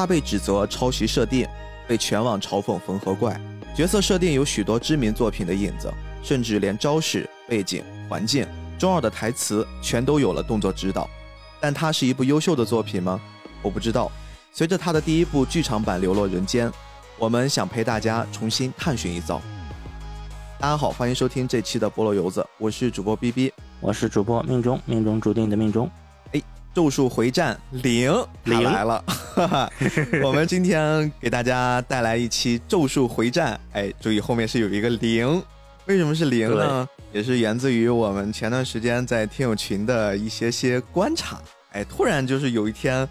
他被指责抄袭设定，被全网嘲讽缝合怪。角色设定有许多知名作品的影子，甚至连招式、背景、环境、中二的台词全都有了动作指导。但它是一部优秀的作品吗？我不知道。随着他的第一部剧场版流落人间，我们想陪大家重新探寻一遭。大家好，欢迎收听这期的菠萝油子，我是主播 B B，我是主播命中，命中注定的命中。哎，咒术回战零零来了，哈哈。我们今天给大家带来一期咒术回战，哎，注意后面是有一个零，为什么是零呢？也是源自于我们前段时间在听友群的一些些观察，哎，突然就是有一天。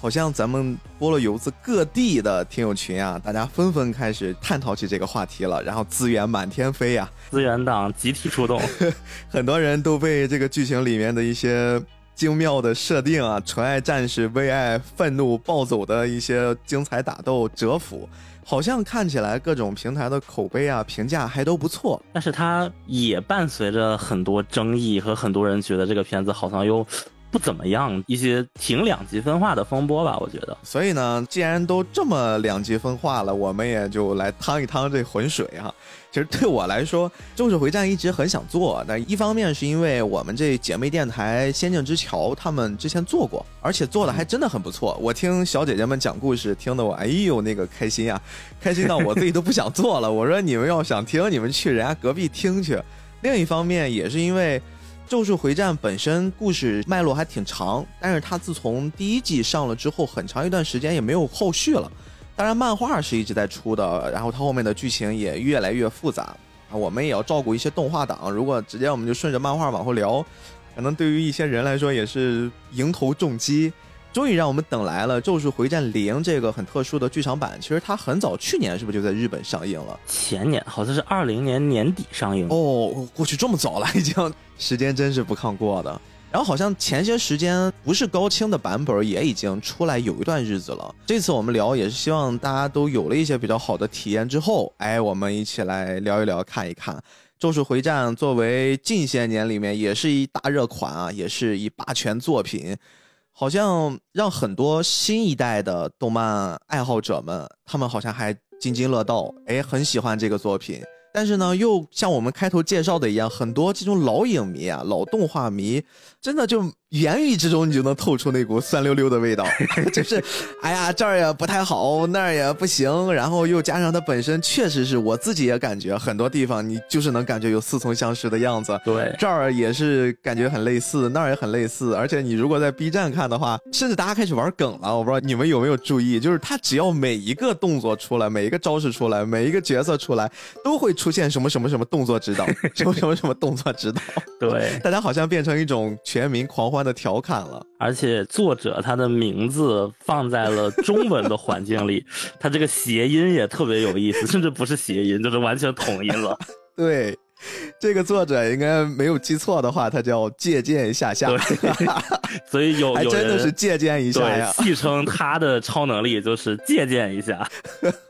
好像咱们菠萝游子各地的听友群啊，大家纷纷开始探讨起这个话题了，然后资源满天飞呀，资源党集体出动，很多人都被这个剧情里面的一些精妙的设定啊，纯爱战士为爱愤怒暴走的一些精彩打斗折服，好像看起来各种平台的口碑啊评价还都不错，但是它也伴随着很多争议和很多人觉得这个片子好像又。不怎么样，一些挺两极分化的风波吧，我觉得。所以呢，既然都这么两极分化了，我们也就来趟一趟这浑水哈。其实对我来说，《咒术回战》一直很想做，但一方面是因为我们这姐妹电台《仙境之桥》他们之前做过，而且做的还真的很不错。我听小姐姐们讲故事，听得我哎呦那个开心呀，开心到我自己都不想做了。我说你们要想听，你们去人家隔壁听去。另一方面也是因为。《咒术回战》本身故事脉络还挺长，但是它自从第一季上了之后，很长一段时间也没有后续了。当然，漫画是一直在出的，然后它后面的剧情也越来越复杂啊。我们也要照顾一些动画党，如果直接我们就顺着漫画往后聊，可能对于一些人来说也是迎头重击。终于让我们等来了《咒术回战零》这个很特殊的剧场版。其实它很早，去年是不是就在日本上映了？前年好像是二零年年底上映。哦，过去这么早了，已经时间真是不抗过的。然后好像前些时间不是高清的版本也已经出来有一段日子了。这次我们聊也是希望大家都有了一些比较好的体验之后，哎，我们一起来聊一聊，看一看《咒术回战》作为近些年里面也是一大热款啊，也是一霸权作品。好像让很多新一代的动漫爱好者们，他们好像还津津乐道，哎，很喜欢这个作品。但是呢，又像我们开头介绍的一样，很多这种老影迷啊、老动画迷，真的就。言语之中，你就能透出那股酸溜溜的味道，就是，哎呀，这儿也不太好，那儿也不行，然后又加上它本身确实是我自己也感觉很多地方你就是能感觉有似曾相识的样子。对，这儿也是感觉很类似，那儿也很类似，而且你如果在 B 站看的话，甚至大家开始玩梗了，我不知道你们有没有注意，就是他只要每一个动作出来，每一个招式出来，每一个角色出来，都会出现什么什么什么动作指导，什么什么什么动作指导。对，大家好像变成一种全民狂欢。的调侃了，而且作者他的名字放在了中文的环境里，他这个谐音也特别有意思，甚至不是谐音，就是完全统一了。对。这个作者应该没有记错的话，他叫借鉴一下下，所以有还真的是借鉴一下呀。戏称他的超能力就是借鉴一下。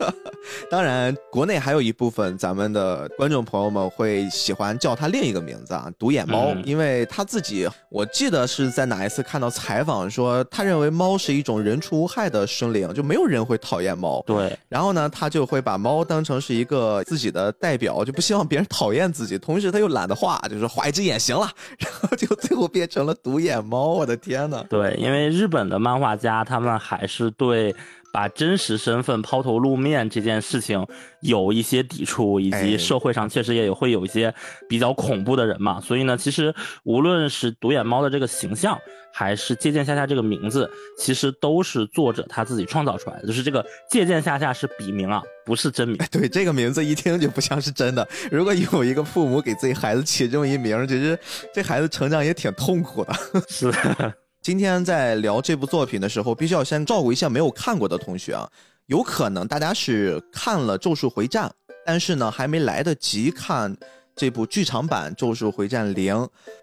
当然，国内还有一部分咱们的观众朋友们会喜欢叫他另一个名字啊，独眼猫，因为他自己我记得是在哪一次看到采访说，他认为猫是一种人畜无害的生灵，就没有人会讨厌猫。对，然后呢，他就会把猫当成是一个自己的代表，就不希望别人讨厌自。自己，同时他又懒得画，就是画一只眼行了，然后就最后变成了独眼猫。我的天呐！对，因为日本的漫画家他们还是对。把真实身份抛头露面这件事情有一些抵触，以及社会上确实也会有一些比较恐怖的人嘛。所以呢，其实无论是独眼猫的这个形象，还是借鉴夏夏这个名字，其实都是作者他自己创造出来的。就是这个借鉴夏夏是笔名啊，不是真名。对，这个名字一听就不像是真的。如果有一个父母给自己孩子起这么一名，其实这孩子成长也挺痛苦的。是。今天在聊这部作品的时候，必须要先照顾一下没有看过的同学啊。有可能大家是看了《咒术回战》，但是呢，还没来得及看。这部剧场版《咒术回战零》，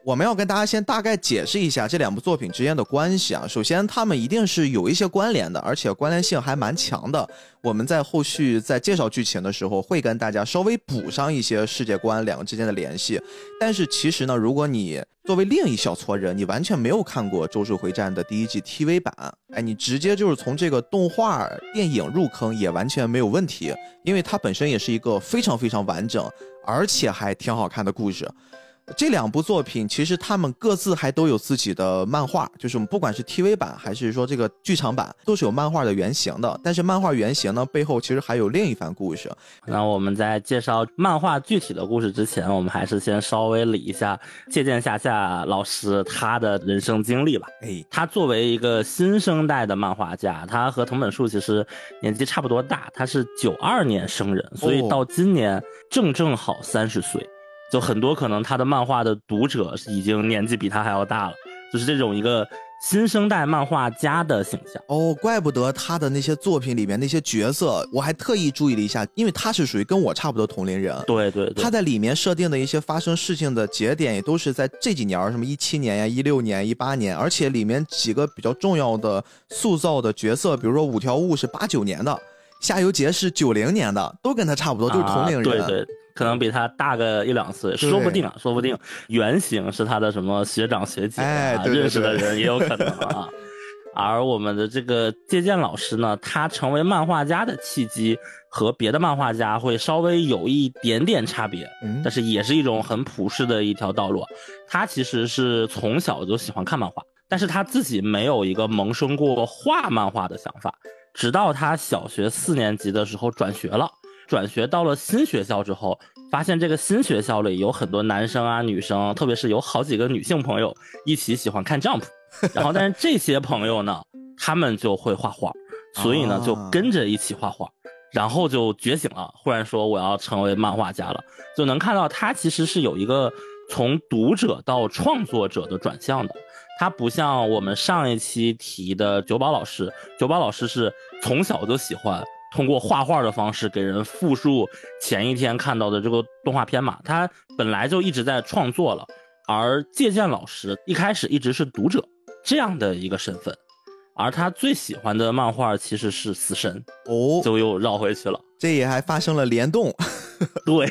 我们要跟大家先大概解释一下这两部作品之间的关系啊。首先，他们一定是有一些关联的，而且关联性还蛮强的。我们在后续在介绍剧情的时候，会跟大家稍微补上一些世界观两个之间的联系。但是其实呢，如果你《作为另一小撮人，你完全没有看过《咒术回战》的第一季 TV 版，哎，你直接就是从这个动画电影入坑也完全没有问题，因为它本身也是一个非常非常完整，而且还挺好看的故事。这两部作品其实他们各自还都有自己的漫画，就是我们不管是 TV 版还是说这个剧场版，都是有漫画的原型的。但是漫画原型呢背后其实还有另一番故事。那我们在介绍漫画具体的故事之前，我们还是先稍微理一下借鉴夏夏老师他的人生经历吧。哎，他作为一个新生代的漫画家，他和藤本树其实年纪差不多大，他是九二年生人，所以到今年正正好三十岁。就很多可能他的漫画的读者已经年纪比他还要大了，就是这种一个新生代漫画家的形象哦，怪不得他的那些作品里面那些角色，我还特意注意了一下，因为他是属于跟我差不多同龄人，对对，他在里面设定的一些发生事情的节点也都是在这几年，什么一七年呀、一六年、一八年，而且里面几个比较重要的塑造的角色，比如说五条悟是八九年的，夏油杰是九零年的，都跟他差不多，都是同龄人，对对。可能比他大个一两岁，说不定啊，说不定原型是他的什么学长学姐啊，认识的人也有可能啊。而我们的这个借鉴老师呢，他成为漫画家的契机和别的漫画家会稍微有一点点差别，但是也是一种很普世的一条道路。他其实是从小就喜欢看漫画，但是他自己没有一个萌生过画漫画的想法，直到他小学四年级的时候转学了。转学到了新学校之后，发现这个新学校里有很多男生啊、女生，特别是有好几个女性朋友一起喜欢看 Jump，然后但是这些朋友呢，他们就会画画，所以呢就跟着一起画画，然后就觉醒了，忽然说我要成为漫画家了，就能看到他其实是有一个从读者到创作者的转向的，他不像我们上一期提的九宝老师，九宝老师是从小就喜欢。通过画画的方式给人复述前一天看到的这个动画片嘛，他本来就一直在创作了，而借鉴老师一开始一直是读者这样的一个身份，而他最喜欢的漫画其实是死神哦，就又绕回去了，这也还发生了联动，对，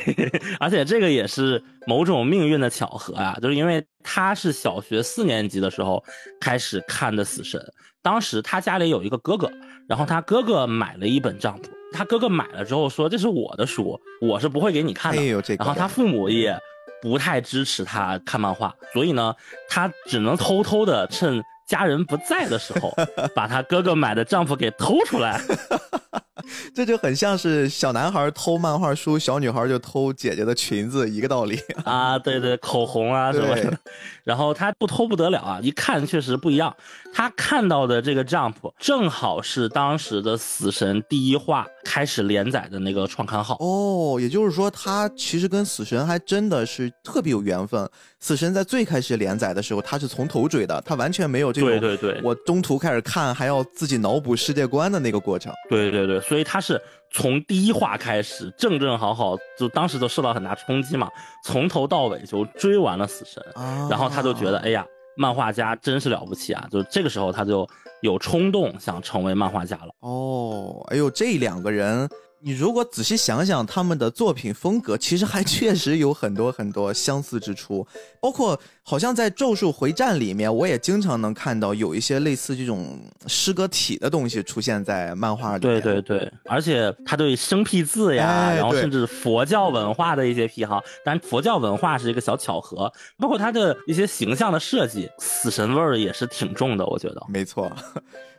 而且这个也是某种命运的巧合啊，就是因为他是小学四年级的时候开始看的死神，当时他家里有一个哥哥。然后他哥哥买了一本账簿，他哥哥买了之后说：“这是我的书，我是不会给你看的。”然后他父母也不太支持他看漫画，所以呢，他只能偷偷的趁家人不在的时候，把他哥哥买的丈夫给偷出来。这就很像是小男孩偷漫画书，小女孩就偷姐姐的裙子一个道理 啊！对对，口红啊什么的。然后他不偷不得了啊！一看确实不一样。他看到的这个 Jump 正好是当时的死神第一话开始连载的那个创刊号哦。也就是说，他其实跟死神还真的是特别有缘分。死神在最开始连载的时候，他是从头追的，他完全没有这种对对对，我中途开始看还要自己脑补世界观的那个过程。对对对，所以他是从第一话开始正正好好，就当时就受到很大冲击嘛，从头到尾就追完了死神，然后他就觉得，哎呀，漫画家真是了不起啊！就这个时候他就有冲动想成为漫画家了。哦，哎呦，这两个人。你如果仔细想想他们的作品风格，其实还确实有很多很多相似之处，包括好像在《咒术回战》里面，我也经常能看到有一些类似这种诗歌体的东西出现在漫画里。对对对，而且他对生僻字呀，然后甚至佛教文化的一些癖好，当然佛教文化是一个小巧合，包括他的一些形象的设计，死神味儿也是挺重的，我觉得。没错。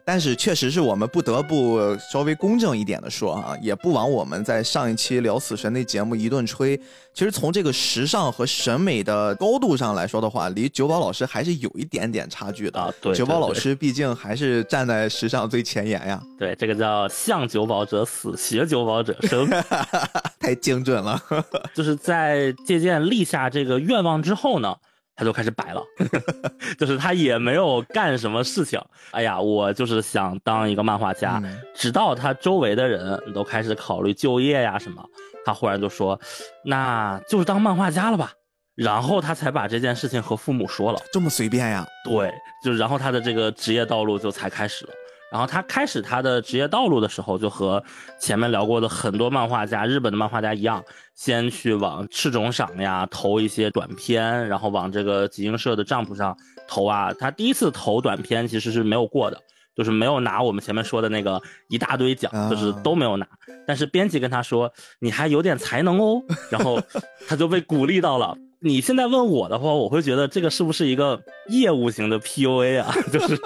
但是确实是我们不得不稍微公正一点的说啊，也不枉我们在上一期聊死神那节目一顿吹。其实从这个时尚和审美的高度上来说的话，离九宝老师还是有一点点差距的啊。对，九宝老师毕竟还是站在时尚最前沿呀。对，这个叫向九宝者死，学九宝者生，太精准了。就是在借鉴立下这个愿望之后呢。他就开始摆了，就是他也没有干什么事情。哎呀，我就是想当一个漫画家。直到他周围的人都开始考虑就业呀什么，他忽然就说：“那就是当漫画家了吧。”然后他才把这件事情和父母说了。这么随便呀？对，就然后他的这个职业道路就才开始了。然后他开始他的职业道路的时候，就和前面聊过的很多漫画家，日本的漫画家一样，先去往赤冢赏呀投一些短片，然后往这个集英社的账簿上投啊。他第一次投短片其实是没有过的，就是没有拿我们前面说的那个一大堆奖，就是都没有拿。但是编辑跟他说：“你还有点才能哦。”然后他就被鼓励到了。你现在问我的话，我会觉得这个是不是一个业务型的 PUA 啊？就是。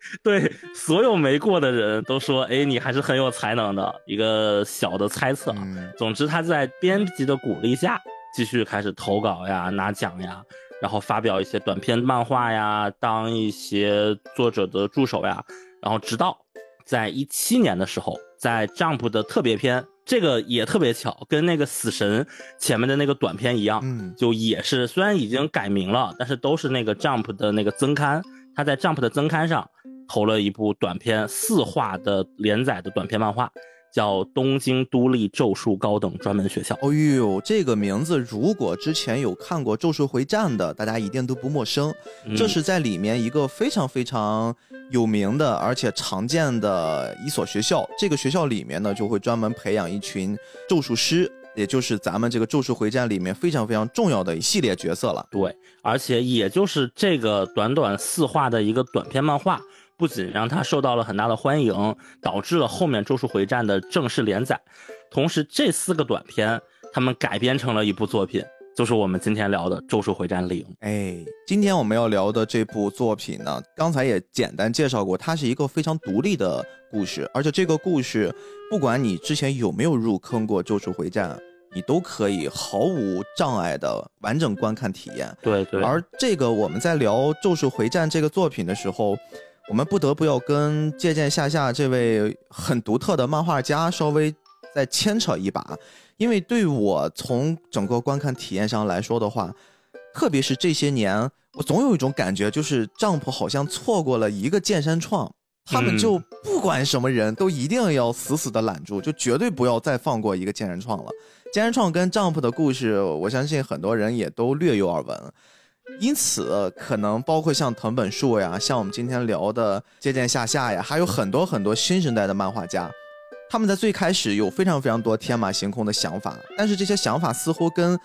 对所有没过的人都说，哎，你还是很有才能的。一个小的猜测。总之，他在编辑的鼓励下，继续开始投稿呀，拿奖呀，然后发表一些短篇漫画呀，当一些作者的助手呀。然后，直到在一七年的时候，在 Jump 的特别篇，这个也特别巧，跟那个死神前面的那个短片一样，就也是虽然已经改名了，但是都是那个 Jump 的那个增刊。他在 Jump 的增刊上。投了一部短篇四画的连载的短篇漫画，叫《东京都立咒术高等专门学校》。哦呦，这个名字如果之前有看过《咒术回战》的，大家一定都不陌生。这是在里面一个非常非常有名的而且常见的一所学校。这个学校里面呢，就会专门培养一群咒术师，也就是咱们这个《咒术回战》里面非常非常重要的一系列角色了。对，而且也就是这个短短四话的一个短篇漫画。不仅让他受到了很大的欢迎，导致了后面《咒术回战》的正式连载，同时这四个短片他们改编成了一部作品，就是我们今天聊的《咒术回战零》。哎，今天我们要聊的这部作品呢，刚才也简单介绍过，它是一个非常独立的故事，而且这个故事，不管你之前有没有入坑过《咒术回战》，你都可以毫无障碍的完整观看体验。对对。而这个我们在聊《咒术回战》这个作品的时候。我们不得不要跟借鉴下下这位很独特的漫画家稍微再牵扯一把，因为对我从整个观看体验上来说的话，特别是这些年，我总有一种感觉，就是丈夫好像错过了一个剑山创，他们就不管什么人都一定要死死的揽住，就绝对不要再放过一个剑山创了。剑山创跟丈夫的故事，我相信很多人也都略有耳闻。因此，可能包括像藤本树呀，像我们今天聊的借鉴下下呀，还有很多很多新生代的漫画家，他们在最开始有非常非常多天马行空的想法，但是这些想法似乎跟。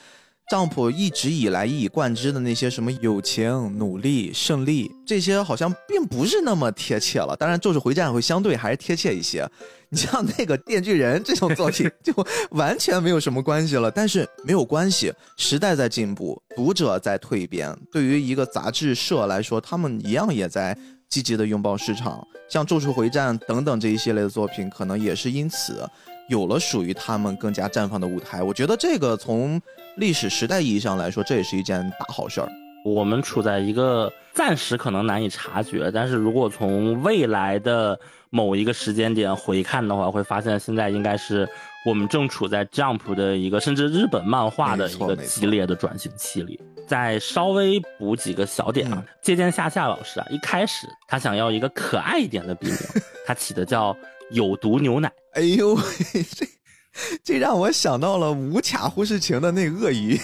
丈夫一直以来一以贯之的那些什么友情、努力、胜利，这些好像并不是那么贴切了。当然，咒术回战会相对还是贴切一些。你像那个电锯人这种作品，就完全没有什么关系了。但是没有关系，时代在进步，读者在蜕变。对于一个杂志社来说，他们一样也在积极的拥抱市场。像咒术回战等等这一系列的作品，可能也是因此。有了属于他们更加绽放的舞台，我觉得这个从历史时代意义上来说，这也是一件大好事儿。我们处在一个暂时可能难以察觉，但是如果从未来的某一个时间点回看的话，会发现现在应该是我们正处在 Jump 的一个甚至日本漫画的一个激烈的转型期里。再稍微补几个小点啊，借鉴夏夏老师啊，一开始他想要一个可爱一点的笔名，他起的叫。有毒牛奶，哎呦，这这让我想到了无卡护士情的那鳄鱼，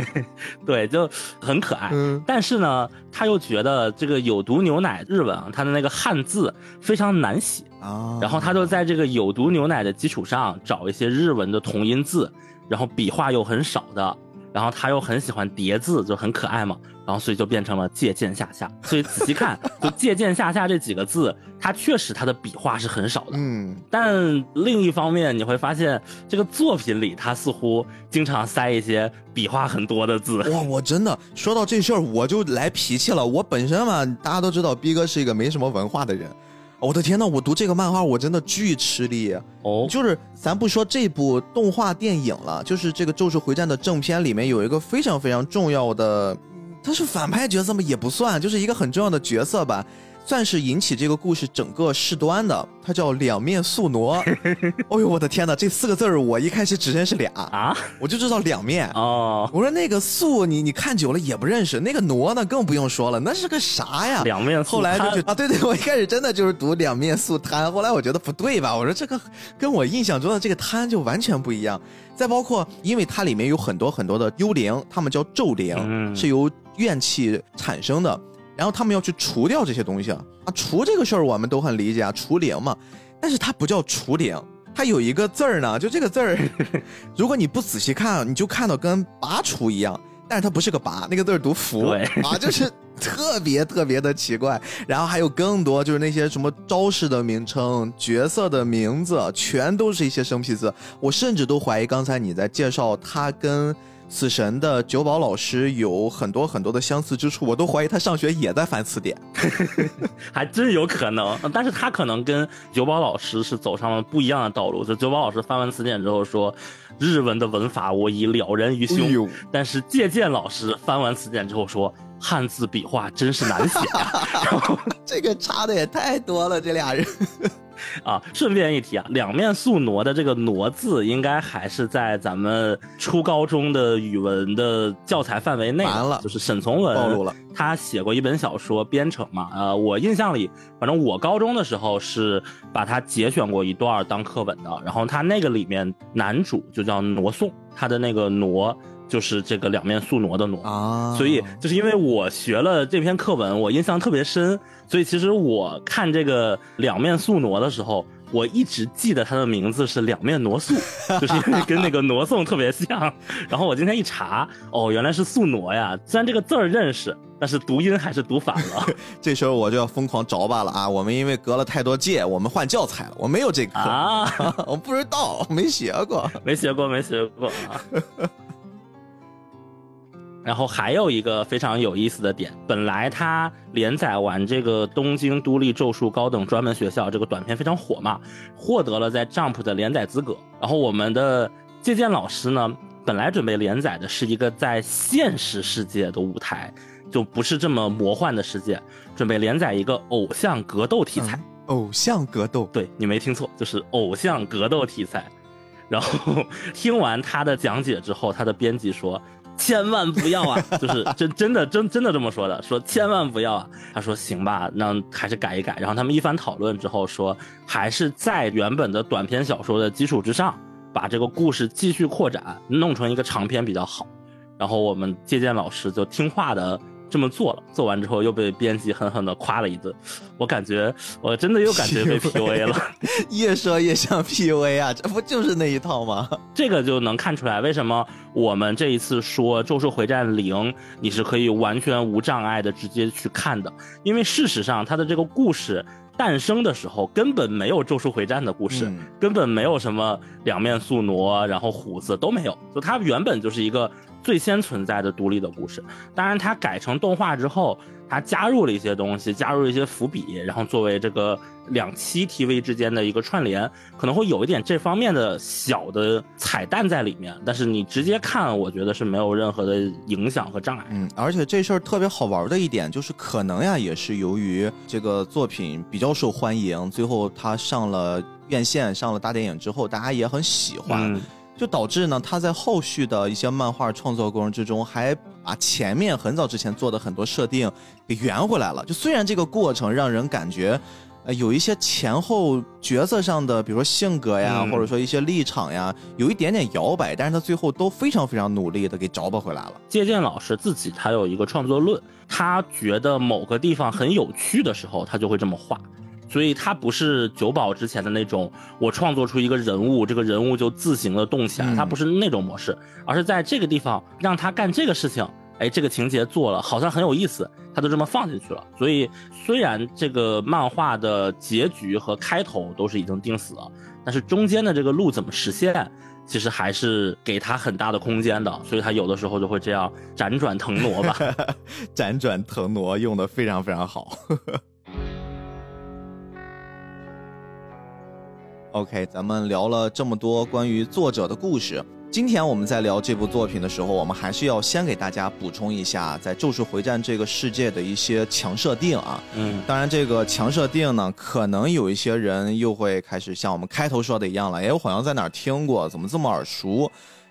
对，就很可爱。但是呢，他又觉得这个有毒牛奶日文啊，它的那个汉字非常难写啊，然后他就在这个有毒牛奶的基础上找一些日文的同音字，然后笔画又很少的。然后他又很喜欢叠字，就很可爱嘛。然后所以就变成了借鉴下下。所以仔细看，就借鉴下下这几个字，它确实它的笔画是很少的。嗯。但另一方面，你会发现这个作品里，它似乎经常塞一些笔画很多的字。哇，我真的说到这事儿，我就来脾气了。我本身嘛，大家都知道，逼哥是一个没什么文化的人。我的天呐，我读这个漫画我真的巨吃力哦！就是咱不说这部动画电影了，就是这个《咒术回战》的正片里面有一个非常非常重要的，他是反派角色吗？也不算，就是一个很重要的角色吧。算是引起这个故事整个事端的，他叫两面宿傩。哦 呦，我的天哪，这四个字儿我一开始只认识俩啊，我就知道两面哦。我说那个宿你你看久了也不认识，那个傩呢更不用说了，那是个啥呀？两面后来就啊，对对，我一开始真的就是读两面宿贪，后来我觉得不对吧？我说这个跟我印象中的这个贪就完全不一样。再包括，因为它里面有很多很多的幽灵，他们叫咒灵，是由怨气产生的。然后他们要去除掉这些东西啊，除这个事儿我们都很理解啊，除灵嘛。但是它不叫除灵，它有一个字儿呢，就这个字儿，如果你不仔细看，你就看到跟拔除一样，但是它不是个拔，那个字儿读福啊，就是特别特别的奇怪。然后还有更多，就是那些什么招式的名称、角色的名字，全都是一些生僻字。我甚至都怀疑刚才你在介绍它跟。死神的九宝老师有很多很多的相似之处，我都怀疑他上学也在翻词典，还真有可能。但是他可能跟九宝老师是走上了不一样的道路。就九宝老师翻完词典之后说，日文的文法我已了然于胸。但是借鉴老师翻完词典之后说，汉字笔画真是难写。这个差的也太多了，这俩人。啊，顺便一提啊，两面宿挪的这个“挪”字，应该还是在咱们初高中的语文的教材范围内。完了，就是沈从文暴露了，他写过一本小说《编程》嘛。呃，我印象里，反正我高中的时候是把它节选过一段当课文的。然后他那个里面男主就叫挪宋，他的那个“挪”。就是这个两面宿挪的挪啊，所以就是因为我学了这篇课文，我印象特别深，所以其实我看这个两面宿傩的时候，我一直记得它的名字是两面挪宿，就是因为跟那个挪宋特别像。然后我今天一查，哦，原来是宿挪呀！虽然这个字儿认识，但是读音还是读反了。这时候我就要疯狂找吧了啊！我们因为隔了太多届，我们换教材了，我没有这个啊，我不知道，没学过，没学过，没学过啊。然后还有一个非常有意思的点，本来他连载完这个东京都立咒术高等专门学校这个短片非常火嘛，获得了在 Jump 的连载资格。然后我们的借鉴老师呢，本来准备连载的是一个在现实世界的舞台，就不是这么魔幻的世界，准备连载一个偶像格斗题材。偶像格斗，对你没听错，就是偶像格斗题材。然后 听完他的讲解之后，他的编辑说。千万不要啊！就是真真的真真的这么说的，说千万不要啊！他说行吧，那还是改一改。然后他们一番讨论之后说，还是在原本的短篇小说的基础之上，把这个故事继续扩展，弄成一个长篇比较好。然后我们借鉴老师就听话的。这么做了，做完之后又被编辑狠狠的夸了一顿，我感觉我真的又感觉被 PUA 了，越说越像 PUA 啊，这不就是那一套吗？这个就能看出来为什么我们这一次说《咒术回战零》，你是可以完全无障碍的直接去看的，因为事实上它的这个故事诞生的时候根本没有《咒术回战》的故事，根本没有什么两面宿傩，然后虎子都没有，就它原本就是一个。最先存在的独立的故事，当然它改成动画之后，它加入了一些东西，加入了一些伏笔，然后作为这个两期 TV 之间的一个串联，可能会有一点这方面的小的彩蛋在里面。但是你直接看，我觉得是没有任何的影响和障碍。嗯，而且这事儿特别好玩的一点就是，可能呀也是由于这个作品比较受欢迎，最后它上了院线，上了大电影之后，大家也很喜欢。就导致呢，他在后续的一些漫画创作过程之中，还把前面很早之前做的很多设定给圆回来了。就虽然这个过程让人感觉，呃，有一些前后角色上的，比如说性格呀，或者说一些立场呀，有一点点摇摆，但是他最后都非常非常努力的给找补回来了。借鉴老师自己他有一个创作论，他觉得某个地方很有趣的时候，他就会这么画。所以它不是九保之前的那种，我创作出一个人物，这个人物就自行的动起来，它不是那种模式，而是在这个地方让他干这个事情，哎，这个情节做了好像很有意思，他就这么放进去了。所以虽然这个漫画的结局和开头都是已经定死了，但是中间的这个路怎么实现，其实还是给他很大的空间的。所以他有的时候就会这样辗转腾挪吧，辗转腾挪用的非常非常好。OK，咱们聊了这么多关于作者的故事，今天我们在聊这部作品的时候，我们还是要先给大家补充一下，在《咒术回战》这个世界的一些强设定啊。嗯，当然这个强设定呢，可能有一些人又会开始像我们开头说的一样了，哎，我好像在哪儿听过，怎么这么耳熟？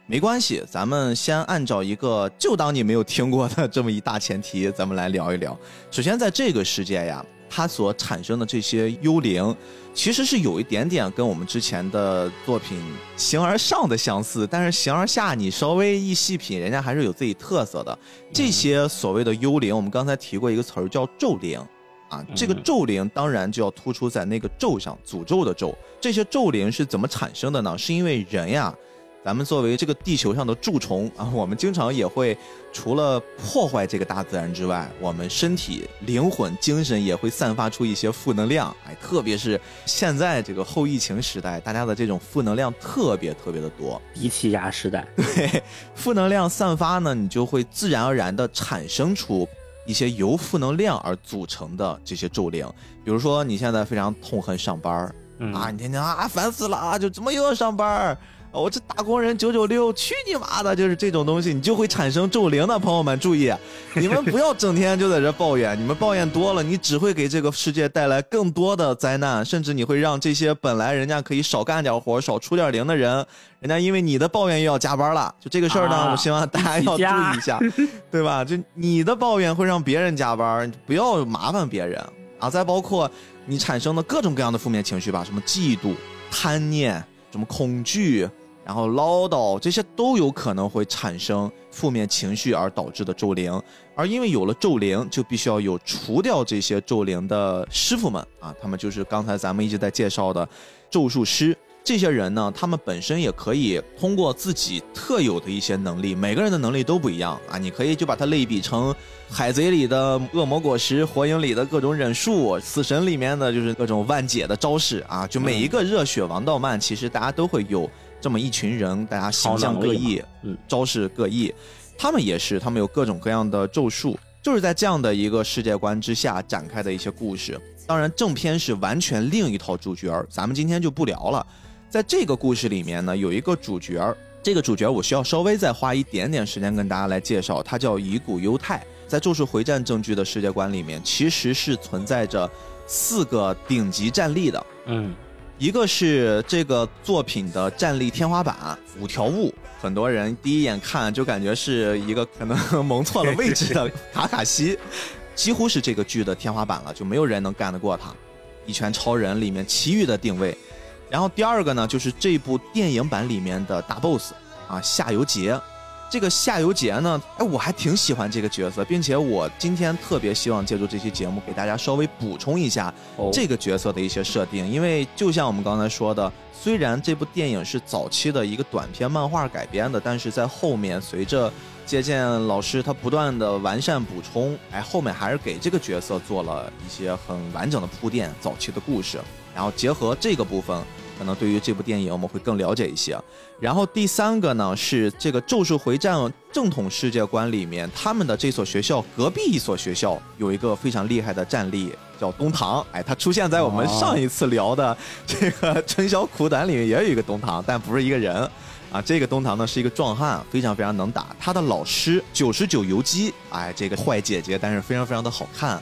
没关系，咱们先按照一个就当你没有听过的这么一大前提，咱们来聊一聊。首先，在这个世界呀。它所产生的这些幽灵，其实是有一点点跟我们之前的作品《形而上》的相似，但是《形而下》你稍微一细品，人家还是有自己特色的。这些所谓的幽灵，我们刚才提过一个词儿叫咒灵，啊，这个咒灵当然就要突出在那个咒上，诅咒的咒。这些咒灵是怎么产生的呢？是因为人呀。咱们作为这个地球上的蛀虫啊，我们经常也会除了破坏这个大自然之外，我们身体、灵魂、精神也会散发出一些负能量。哎，特别是现在这个后疫情时代，大家的这种负能量特别特别的多。低气压时代，对，负能量散发呢，你就会自然而然的产生出一些由负能量而组成的这些咒灵。比如说，你现在非常痛恨上班儿啊，你天天啊烦死了啊，就怎么又要上班儿？我这打工人九九六，去你妈的！就是这种东西，你就会产生咒灵的。朋友们注意，你们不要整天就在这抱怨，你们抱怨多了，你只会给这个世界带来更多的灾难，甚至你会让这些本来人家可以少干点活、少出点零的人，人家因为你的抱怨又要加班了。就这个事儿呢，我希望大家要注意一下，对吧？就你的抱怨会让别人加班，不要麻烦别人啊！再包括你产生的各种各样的负面情绪吧，什么嫉妒、贪念，什么恐惧。然后唠叨这些都有可能会产生负面情绪而导致的咒灵，而因为有了咒灵，就必须要有除掉这些咒灵的师傅们啊，他们就是刚才咱们一直在介绍的咒术师。这些人呢，他们本身也可以通过自己特有的一些能力，每个人的能力都不一样啊，你可以就把它类比成海贼里的恶魔果实，火影里的各种忍术，死神里面的就是各种万解的招式啊，就每一个热血王道漫，其实大家都会有。这么一群人，大家形象各异，嗯，招式各异，他们也是，他们有各种各样的咒术，就是在这样的一个世界观之下展开的一些故事。当然，正片是完全另一套主角，咱们今天就不聊了。在这个故事里面呢，有一个主角，这个主角我需要稍微再花一点点时间跟大家来介绍，他叫乙骨忧太。在咒术回战证据的世界观里面，其实是存在着四个顶级战力的，嗯。一个是这个作品的战力天花板五条悟，很多人第一眼看就感觉是一个可能 蒙错了位置的 卡卡西，几乎是这个剧的天花板了，就没有人能干得过他。一拳超人里面其余的定位，然后第二个呢就是这部电影版里面的大 boss 啊夏油杰。这个夏油杰呢，哎，我还挺喜欢这个角色，并且我今天特别希望借助这期节目给大家稍微补充一下这个角色的一些设定，因为就像我们刚才说的，虽然这部电影是早期的一个短篇漫画改编的，但是在后面随着借鉴老师他不断的完善补充，哎，后面还是给这个角色做了一些很完整的铺垫，早期的故事，然后结合这个部分。可能对于这部电影我们会更了解一些，然后第三个呢是这个《咒术回战》正统世界观里面，他们的这所学校隔壁一所学校有一个非常厉害的战力，叫东堂。哎，他出现在我们上一次聊的这个春宵苦短里面也有一个东堂，但不是一个人啊。这个东堂呢是一个壮汉，非常非常能打。他的老师九十九游击，哎，这个坏姐姐，但是非常非常的好看。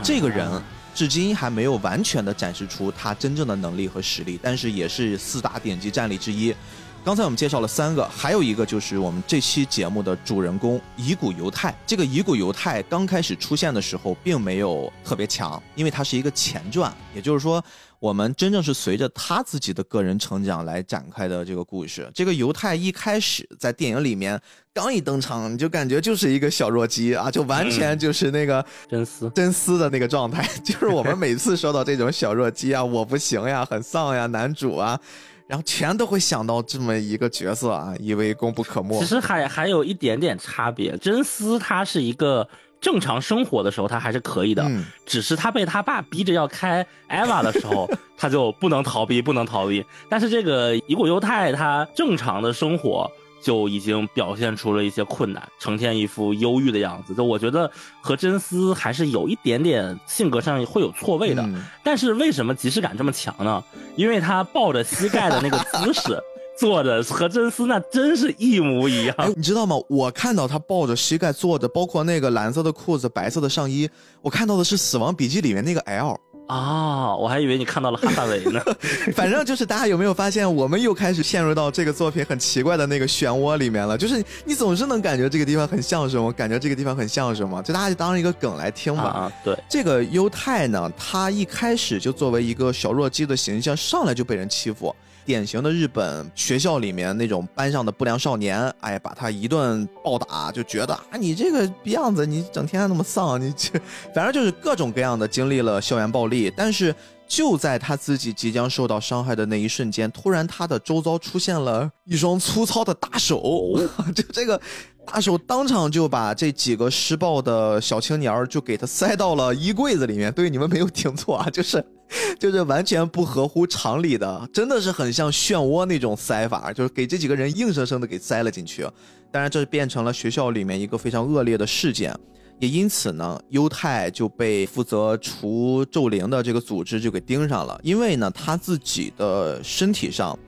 这个人。至今还没有完全的展示出他真正的能力和实力，但是也是四大顶级战力之一。刚才我们介绍了三个，还有一个就是我们这期节目的主人公乙骨犹太。这个乙骨犹太刚开始出现的时候，并没有特别强，因为它是一个前传，也就是说。我们真正是随着他自己的个人成长来展开的这个故事。这个犹太一开始在电影里面刚一登场，你就感觉就是一个小弱鸡啊，就完全就是那个真丝真丝的那个状态。就是我们每次说到这种小弱鸡啊，我不行呀，很丧呀，男主啊，然后全都会想到这么一个角色啊，以为功不可没。其实还还有一点点差别，真丝他是一个。正常生活的时候他还是可以的，只是他被他爸逼着要开艾娃的时候，他就不能逃避，不能逃避。但是这个伊古犹太他正常的生活就已经表现出了一些困难，呈现一副忧郁的样子。就我觉得和真丝还是有一点点性格上会有错位的。但是为什么即视感这么强呢？因为他抱着膝盖的那个姿势。坐着和真丝那真是一模一样，你知道吗？我看到他抱着膝盖坐着，包括那个蓝色的裤子、白色的上衣，我看到的是《死亡笔记》里面那个 L，啊，我还以为你看到了哈萨维呢。反正就是大家有没有发现，我们又开始陷入到这个作品很奇怪的那个漩涡里面了？就是你总是能感觉这个地方很像什么，感觉这个地方很像什么，就大家就当成一个梗来听吧。啊，对，这个犹太呢，他一开始就作为一个小弱鸡的形象，上来就被人欺负。典型的日本学校里面那种班上的不良少年，哎，把他一顿暴打，就觉得啊，你这个逼样子，你整天那么丧，你这，反正就是各种各样的经历了校园暴力。但是就在他自己即将受到伤害的那一瞬间，突然他的周遭出现了一双粗糙的大手，就这个大手当场就把这几个施暴的小青年儿就给他塞到了衣柜子里面。对，你们没有听错啊，就是。就是完全不合乎常理的，真的是很像漩涡那种塞法，就是给这几个人硬生生的给塞了进去。当然，这变成了学校里面一个非常恶劣的事件，也因此呢，犹太就被负责除咒灵的这个组织就给盯上了，因为呢，他自己的身体上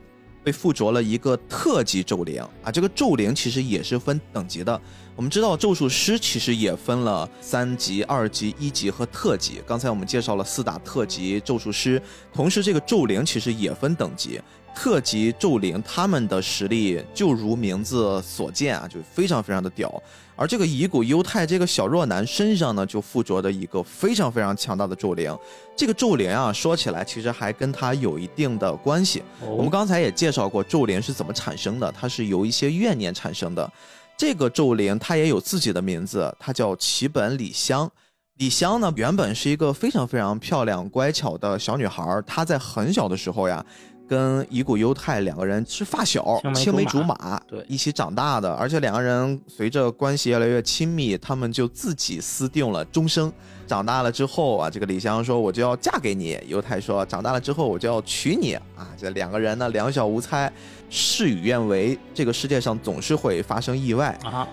被附着了一个特级咒灵啊，这个咒灵其实也是分等级的。我们知道咒术师其实也分了三级、二级、一级和特级。刚才我们介绍了四大特级咒术师，同时这个咒灵其实也分等级。特级咒灵他们的实力就如名字所见啊，就非常非常的屌。而这个乙骨犹太这个小弱男身上呢，就附着着一个非常非常强大的咒灵。这个咒灵啊，说起来其实还跟他有一定的关系。我们刚才也介绍过咒灵是怎么产生的，它是由一些怨念产生的。这个咒灵它也有自己的名字，它叫齐本李香。李香呢，原本是一个非常非常漂亮、乖巧的小女孩。她在很小的时候呀，跟乙骨忧太两个人是发小，青梅竹马，对，一起长大的。而且两个人随着关系越来越亲密，他们就自己私定了终生。长大了之后啊，这个李湘说：“我就要嫁给你。”犹太说：“长大了之后我就要娶你。”啊，这两个人呢，两小无猜，事与愿违。这个世界上总是会发生意外啊。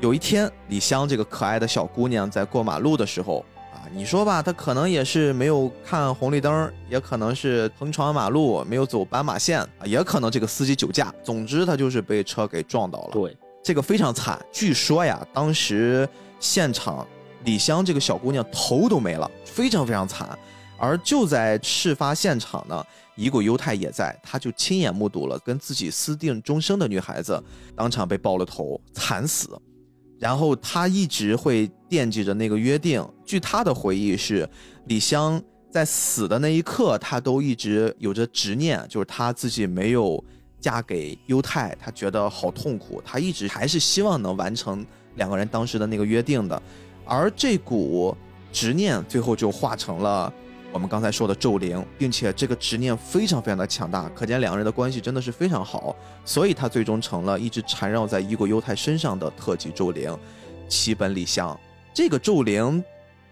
有一天，李湘这个可爱的小姑娘在过马路的时候啊，你说吧，他可能也是没有看红绿灯，也可能是横穿马路，没有走斑马线，也可能这个司机酒驾。总之，他就是被车给撞到了。对，这个非常惨。据说呀，当时现场。李湘这个小姑娘头都没了，非常非常惨。而就在事发现场呢，乙骨犹太也在，他就亲眼目睹了跟自己私定终生的女孩子当场被爆了头，惨死。然后他一直会惦记着那个约定。据他的回忆是，李湘在死的那一刻，他都一直有着执念，就是他自己没有嫁给犹太，他觉得好痛苦。他一直还是希望能完成两个人当时的那个约定的。而这股执念最后就化成了我们刚才说的咒灵，并且这个执念非常非常的强大，可见两个人的关系真的是非常好，所以他最终成了一直缠绕在伊国犹太身上的特级咒灵齐本李湘。这个咒灵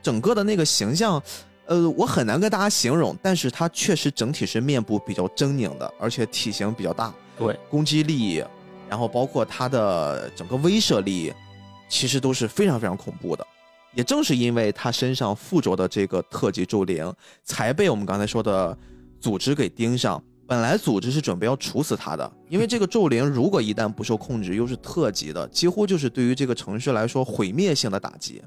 整个的那个形象，呃，我很难跟大家形容，但是它确实整体是面部比较狰狞的，而且体型比较大，对，攻击力，然后包括它的整个威慑力，其实都是非常非常恐怖的。也正是因为他身上附着的这个特级咒灵，才被我们刚才说的组织给盯上。本来组织是准备要处死他的，因为这个咒灵如果一旦不受控制，又是特级的，几乎就是对于这个城市来说毁灭性的打击。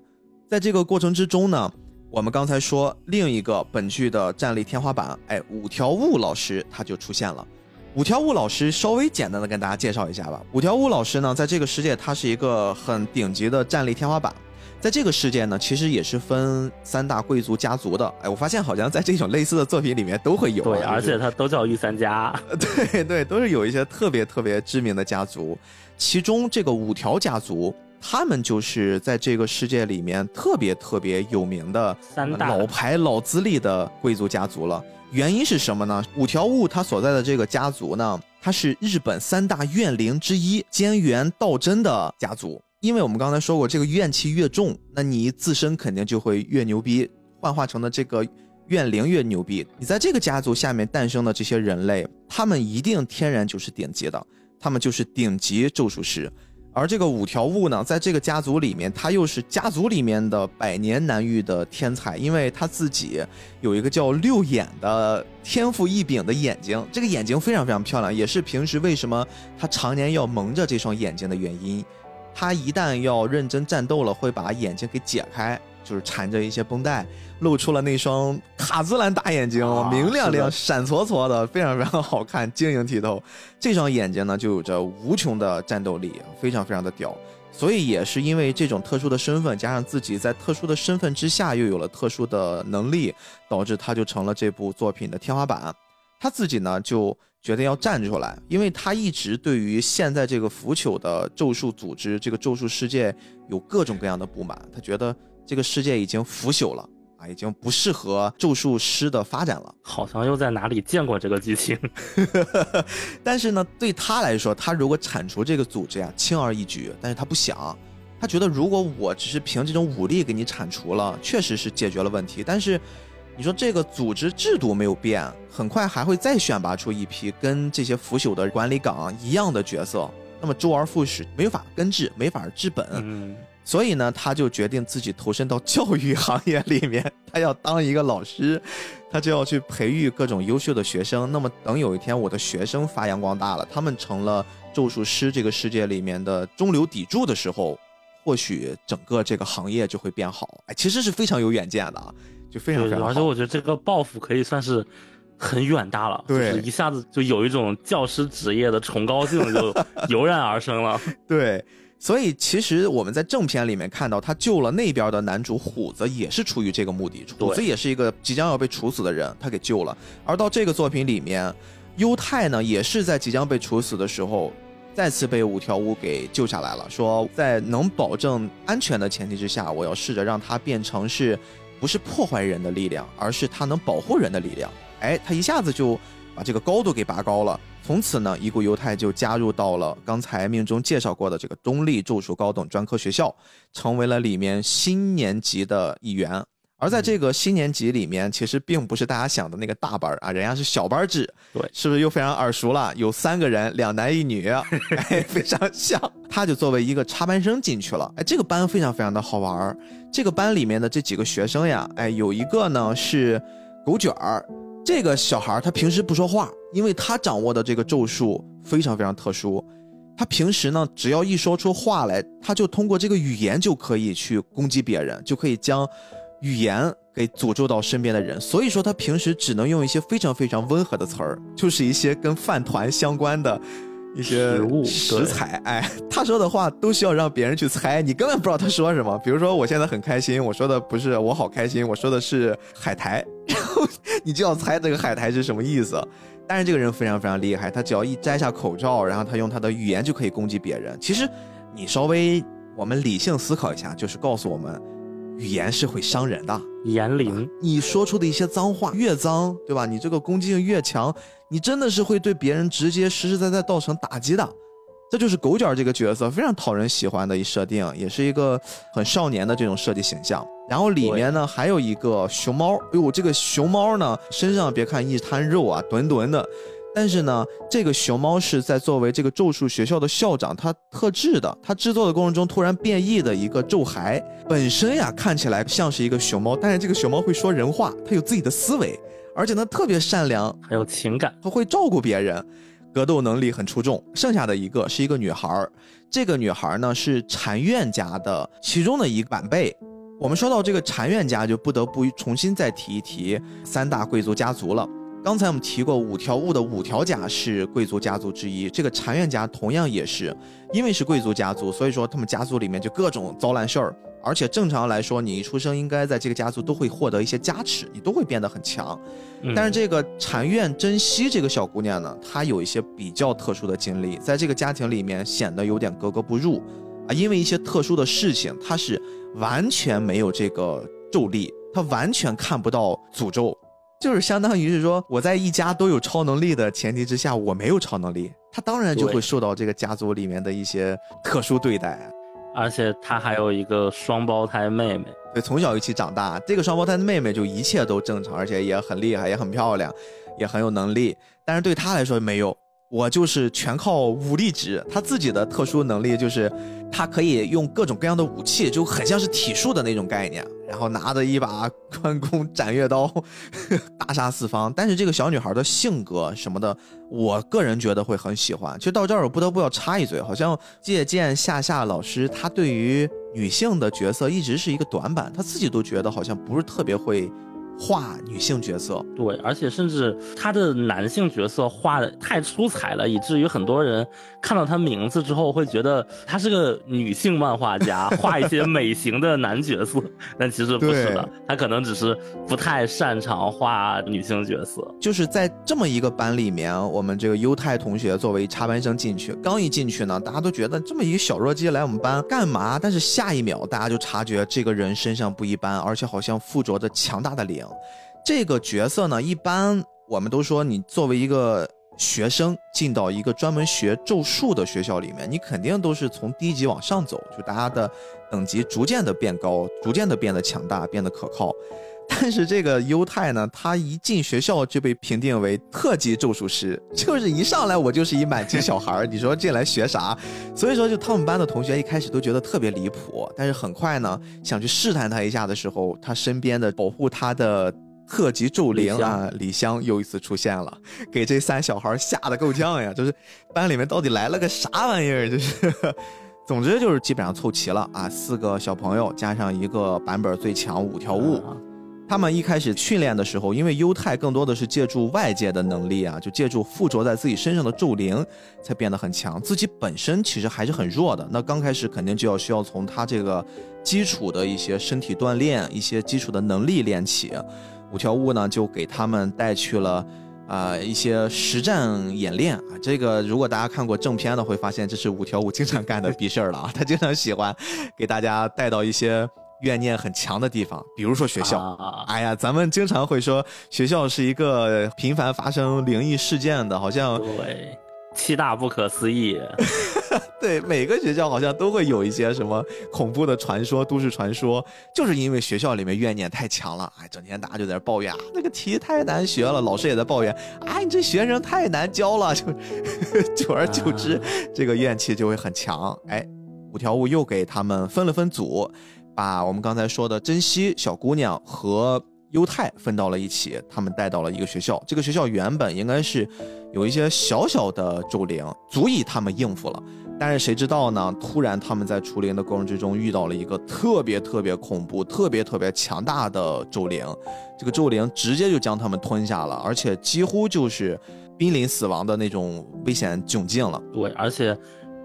在这个过程之中呢，我们刚才说另一个本剧的战力天花板，哎，五条悟老师他就出现了。五条悟老师稍微简单的跟大家介绍一下吧。五条悟老师呢，在这个世界他是一个很顶级的战力天花板。在这个世界呢，其实也是分三大贵族家族的。哎，我发现好像在这种类似的作品里面都会有。对，而且它都叫御三家。对对，都是有一些特别特别知名的家族。其中这个五条家族，他们就是在这个世界里面特别特别有名的三大老牌老资历的贵族家族了。原因是什么呢？五条悟他所在的这个家族呢，他是日本三大怨灵之一兼元道真的家族。因为我们刚才说过，这个怨气越重，那你自身肯定就会越牛逼，幻化成的这个怨灵越牛逼。你在这个家族下面诞生的这些人类，他们一定天然就是顶级的，他们就是顶级咒术师。而这个五条悟呢，在这个家族里面，他又是家族里面的百年难遇的天才，因为他自己有一个叫六眼的天赋异禀的眼睛，这个眼睛非常非常漂亮，也是平时为什么他常年要蒙着这双眼睛的原因。他一旦要认真战斗了，会把眼睛给解开，就是缠着一些绷带，露出了那双卡姿兰大眼睛，明亮亮、闪搓搓的，非常非常好看，晶莹剔透。这双眼睛呢，就有着无穷的战斗力，非常非常的屌。所以也是因为这种特殊的身份，加上自己在特殊的身份之下又有了特殊的能力，导致他就成了这部作品的天花板。他自己呢就决定要站出来，因为他一直对于现在这个腐朽的咒术组织、这个咒术世界有各种各样的不满。他觉得这个世界已经腐朽了啊，已经不适合咒术师的发展了。好像又在哪里见过这个剧情。但是呢，对他来说，他如果铲除这个组织呀，轻而易举。但是他不想，他觉得如果我只是凭这种武力给你铲除了，确实是解决了问题。但是。你说这个组织制度没有变，很快还会再选拔出一批跟这些腐朽的管理岗一样的角色，那么周而复始，没法根治，没法治本。嗯，所以呢，他就决定自己投身到教育行业里面，他要当一个老师，他就要去培育各种优秀的学生。那么等有一天我的学生发扬光大了，他们成了咒术师这个世界里面的中流砥柱的时候，或许整个这个行业就会变好。哎，其实是非常有远见的啊。就非常非常，而且我觉得这个抱负可以算是很远大了，对，一下子就有一种教师职业的崇高性就油然而生了。对，所以其实我们在正片里面看到他救了那边的男主虎子，也是出于这个目的。虎子也是一个即将要被处死的人，他给救了。而到这个作品里面，优太呢也是在即将被处死的时候，再次被五条悟给救下来了，说在能保证安全的前提之下，我要试着让他变成是。不是破坏人的力量，而是他能保护人的力量。哎，他一下子就把这个高度给拔高了。从此呢，伊古犹太就加入到了刚才命中介绍过的这个中立咒术高等专科学校，成为了里面新年级的一员。而在这个新年级里面，其实并不是大家想的那个大班啊，人家是小班制。对，是不是又非常耳熟了？有三个人，两男一女，哎，非常像。他就作为一个插班生进去了。哎，这个班非常非常的好玩儿。这个班里面的这几个学生呀，哎，有一个呢是狗卷儿。这个小孩他平时不说话，因为他掌握的这个咒术非常非常特殊。他平时呢，只要一说出话来，他就通过这个语言就可以去攻击别人，就可以将。语言给诅咒到身边的人，所以说他平时只能用一些非常非常温和的词儿，就是一些跟饭团相关的一些食物食材。哎，他说的话都需要让别人去猜，你根本不知道他说什么。比如说，我现在很开心，我说的不是我好开心，我说的是海苔，然后你就要猜这个海苔是什么意思。但是这个人非常非常厉害，他只要一摘下口罩，然后他用他的语言就可以攻击别人。其实你稍微我们理性思考一下，就是告诉我们。语言是会伤人的，言灵，你说出的一些脏话越脏，对吧？你这个攻击性越强，你真的是会对别人直接实实在在造成打击的。这就是狗卷这个角色非常讨人喜欢的一设定，也是一个很少年的这种设计形象。然后里面呢还有一个熊猫，哎呦，这个熊猫呢身上别看一滩肉啊，墩墩的。但是呢，这个熊猫是在作为这个咒术学校的校长，他特制的，他制作的过程中突然变异的一个咒骸，本身呀看起来像是一个熊猫，但是这个熊猫会说人话，它有自己的思维，而且呢特别善良，还有情感，它会照顾别人，格斗能力很出众。剩下的一个是一个女孩，这个女孩呢是禅院家的其中的一个晚辈。我们说到这个禅院家，就不得不重新再提一提三大贵族家族了。刚才我们提过五条悟的五条家是贵族家族之一，这个禅院家同样也是，因为是贵族家族，所以说他们家族里面就各种糟烂事儿。而且正常来说，你一出生应该在这个家族都会获得一些加持，你都会变得很强。但是这个禅院珍惜这个小姑娘呢，她有一些比较特殊的经历，在这个家庭里面显得有点格格不入啊，因为一些特殊的事情，她是完全没有这个咒力，她完全看不到诅咒。就是相当于是说，我在一家都有超能力的前提之下，我没有超能力，他当然就会受到这个家族里面的一些特殊对待。而且他还有一个双胞胎妹妹，对，从小一起长大，这个双胞胎的妹妹就一切都正常，而且也很厉害，也很漂亮，也很有能力。但是对他来说没有。我就是全靠武力值，他自己的特殊能力就是，他可以用各种各样的武器，就很像是体术的那种概念，然后拿着一把 关公斩月刀，大杀四方。但是这个小女孩的性格什么的，我个人觉得会很喜欢。其实到这儿我不得不要插一嘴，好像借鉴夏夏老师，她对于女性的角色一直是一个短板，她自己都觉得好像不是特别会。画女性角色，对，而且甚至他的男性角色画的太出彩了，以至于很多人看到他名字之后会觉得他是个女性漫画家，画一些美型的男角色，但其实不是的，他可能只是不太擅长画女性角色。就是在这么一个班里面，我们这个优太同学作为插班生进去，刚一进去呢，大家都觉得这么一个小弱鸡来我们班干嘛？但是下一秒大家就察觉这个人身上不一般，而且好像附着着强大的灵。这个角色呢，一般我们都说，你作为一个学生进到一个专门学咒术的学校里面，你肯定都是从低级往上走，就大家的等级逐渐的变高，逐渐的变得强大，变得可靠。但是这个优太呢，他一进学校就被评定为特级咒术师，就是一上来我就是一满级小孩儿，你说进来学啥？所以说，就他们班的同学一开始都觉得特别离谱，但是很快呢，想去试探他一下的时候，他身边的保护他的。特级咒灵啊，李湘又一次出现了，给这三小孩吓得够呛呀！就是班里面到底来了个啥玩意儿？就是，总之就是基本上凑齐了啊，四个小朋友加上一个版本最强五条悟。他们一开始训练的时候，因为优太更多的是借助外界的能力啊，就借助附着在自己身上的咒灵，才变得很强。自己本身其实还是很弱的。那刚开始肯定就要需要从他这个基础的一些身体锻炼、一些基础的能力练起。五条悟呢，就给他们带去了，啊，一些实战演练啊。这个如果大家看过正片的，会发现这是五条悟经常干的 逼事儿了啊。他经常喜欢给大家带到一些怨念很强的地方，比如说学校。哎呀，咱们经常会说学校是一个频繁发生灵异事件的，好像对。七大不可思议，对每个学校好像都会有一些什么恐怖的传说、都市传说，就是因为学校里面怨念太强了，哎，整天大家就在那抱怨啊，那个题太难学了，老师也在抱怨，啊，你这学生太难教了，就久而久之，这个怨气就会很强。哎，五条悟又给他们分了分组，把我们刚才说的珍惜小姑娘和。优太分到了一起，他们带到了一个学校。这个学校原本应该是有一些小小的咒灵，足以他们应付了。但是谁知道呢？突然他们在除灵的过程之中遇到了一个特别特别恐怖、特别特别强大的咒灵。这个咒灵直接就将他们吞下了，而且几乎就是濒临死亡的那种危险窘境了。对，而且。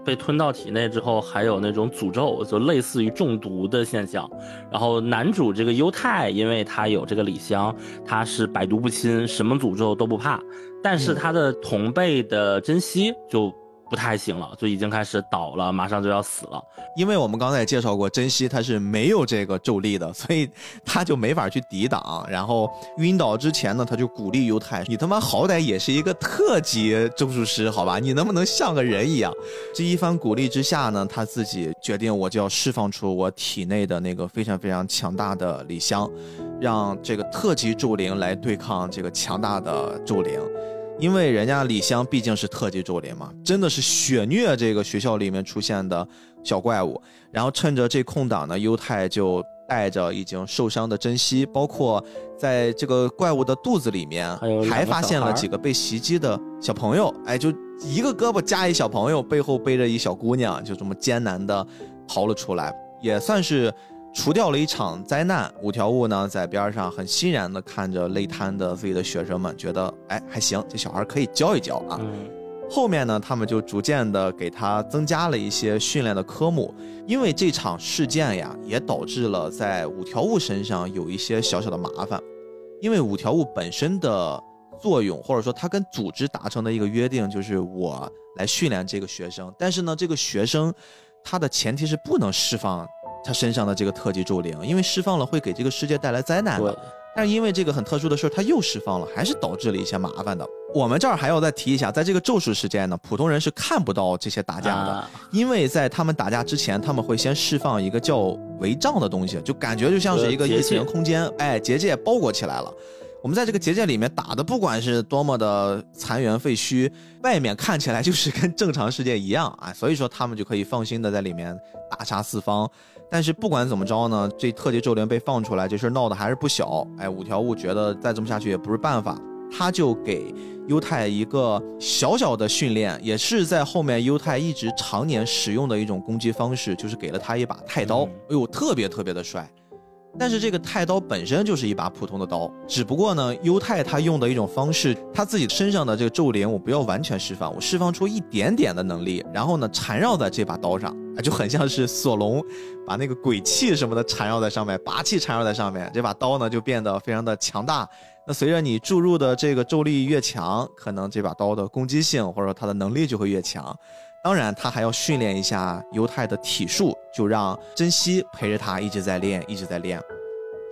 被吞到体内之后，还有那种诅咒，就类似于中毒的现象。然后男主这个犹太，因为他有这个李湘，他是百毒不侵，什么诅咒都不怕。但是他的同辈的珍惜就。不太行了，就已经开始倒了，马上就要死了。因为我们刚才也介绍过，珍惜他是没有这个咒力的，所以他就没法去抵挡。然后晕倒之前呢，他就鼓励犹太：“你他妈好歹也是一个特级咒术师，好吧？你能不能像个人一样？”这一番鼓励之下呢，他自己决定，我就要释放出我体内的那个非常非常强大的李香，让这个特级咒灵来对抗这个强大的咒灵。因为人家李湘毕竟是特级咒灵嘛，真的是血虐这个学校里面出现的小怪物。然后趁着这空档呢，优太就带着已经受伤的珍惜，包括在这个怪物的肚子里面还发现了几个被袭击的小朋友。哎，就一个胳膊加一小朋友，背后背着一小姑娘，就这么艰难的逃了出来，也算是。除掉了一场灾难，五条悟呢在边上很欣然的看着累瘫的自己的学生们，觉得哎还行，这小孩可以教一教啊。后面呢，他们就逐渐的给他增加了一些训练的科目，因为这场事件呀，也导致了在五条悟身上有一些小小的麻烦，因为五条悟本身的作用，或者说他跟组织达成的一个约定，就是我来训练这个学生，但是呢，这个学生他的前提是不能释放。他身上的这个特级咒灵，因为释放了会给这个世界带来灾难的。但是因为这个很特殊的事儿，他又释放了，还是导致了一些麻烦的。我们这儿还要再提一下，在这个咒术时间呢，普通人是看不到这些打架的，因为在他们打架之前，他们会先释放一个叫围障的东西，就感觉就像是一个异次元空间，哎，结界包裹起来了。我们在这个结界里面打的，不管是多么的残垣废墟，外面看起来就是跟正常世界一样啊，所以说他们就可以放心的在里面大杀四方。但是不管怎么着呢，这特级咒灵被放出来，这事闹得还是不小。哎，五条悟觉得再这么下去也不是办法，他就给犹太一个小小的训练，也是在后面犹太一直常年使用的一种攻击方式，就是给了他一把太刀。哎呦，特别特别的帅。但是这个太刀本身就是一把普通的刀，只不过呢，犹太他用的一种方式，他自己身上的这个咒灵，我不要完全释放，我释放出一点点的能力，然后呢缠绕在这把刀上，啊，就很像是索隆把那个鬼气什么的缠绕在上面，霸气缠绕在上面，这把刀呢就变得非常的强大。那随着你注入的这个咒力越强，可能这把刀的攻击性或者说它的能力就会越强。当然，他还要训练一下犹太的体术，就让珍惜陪着他一直在练，一直在练。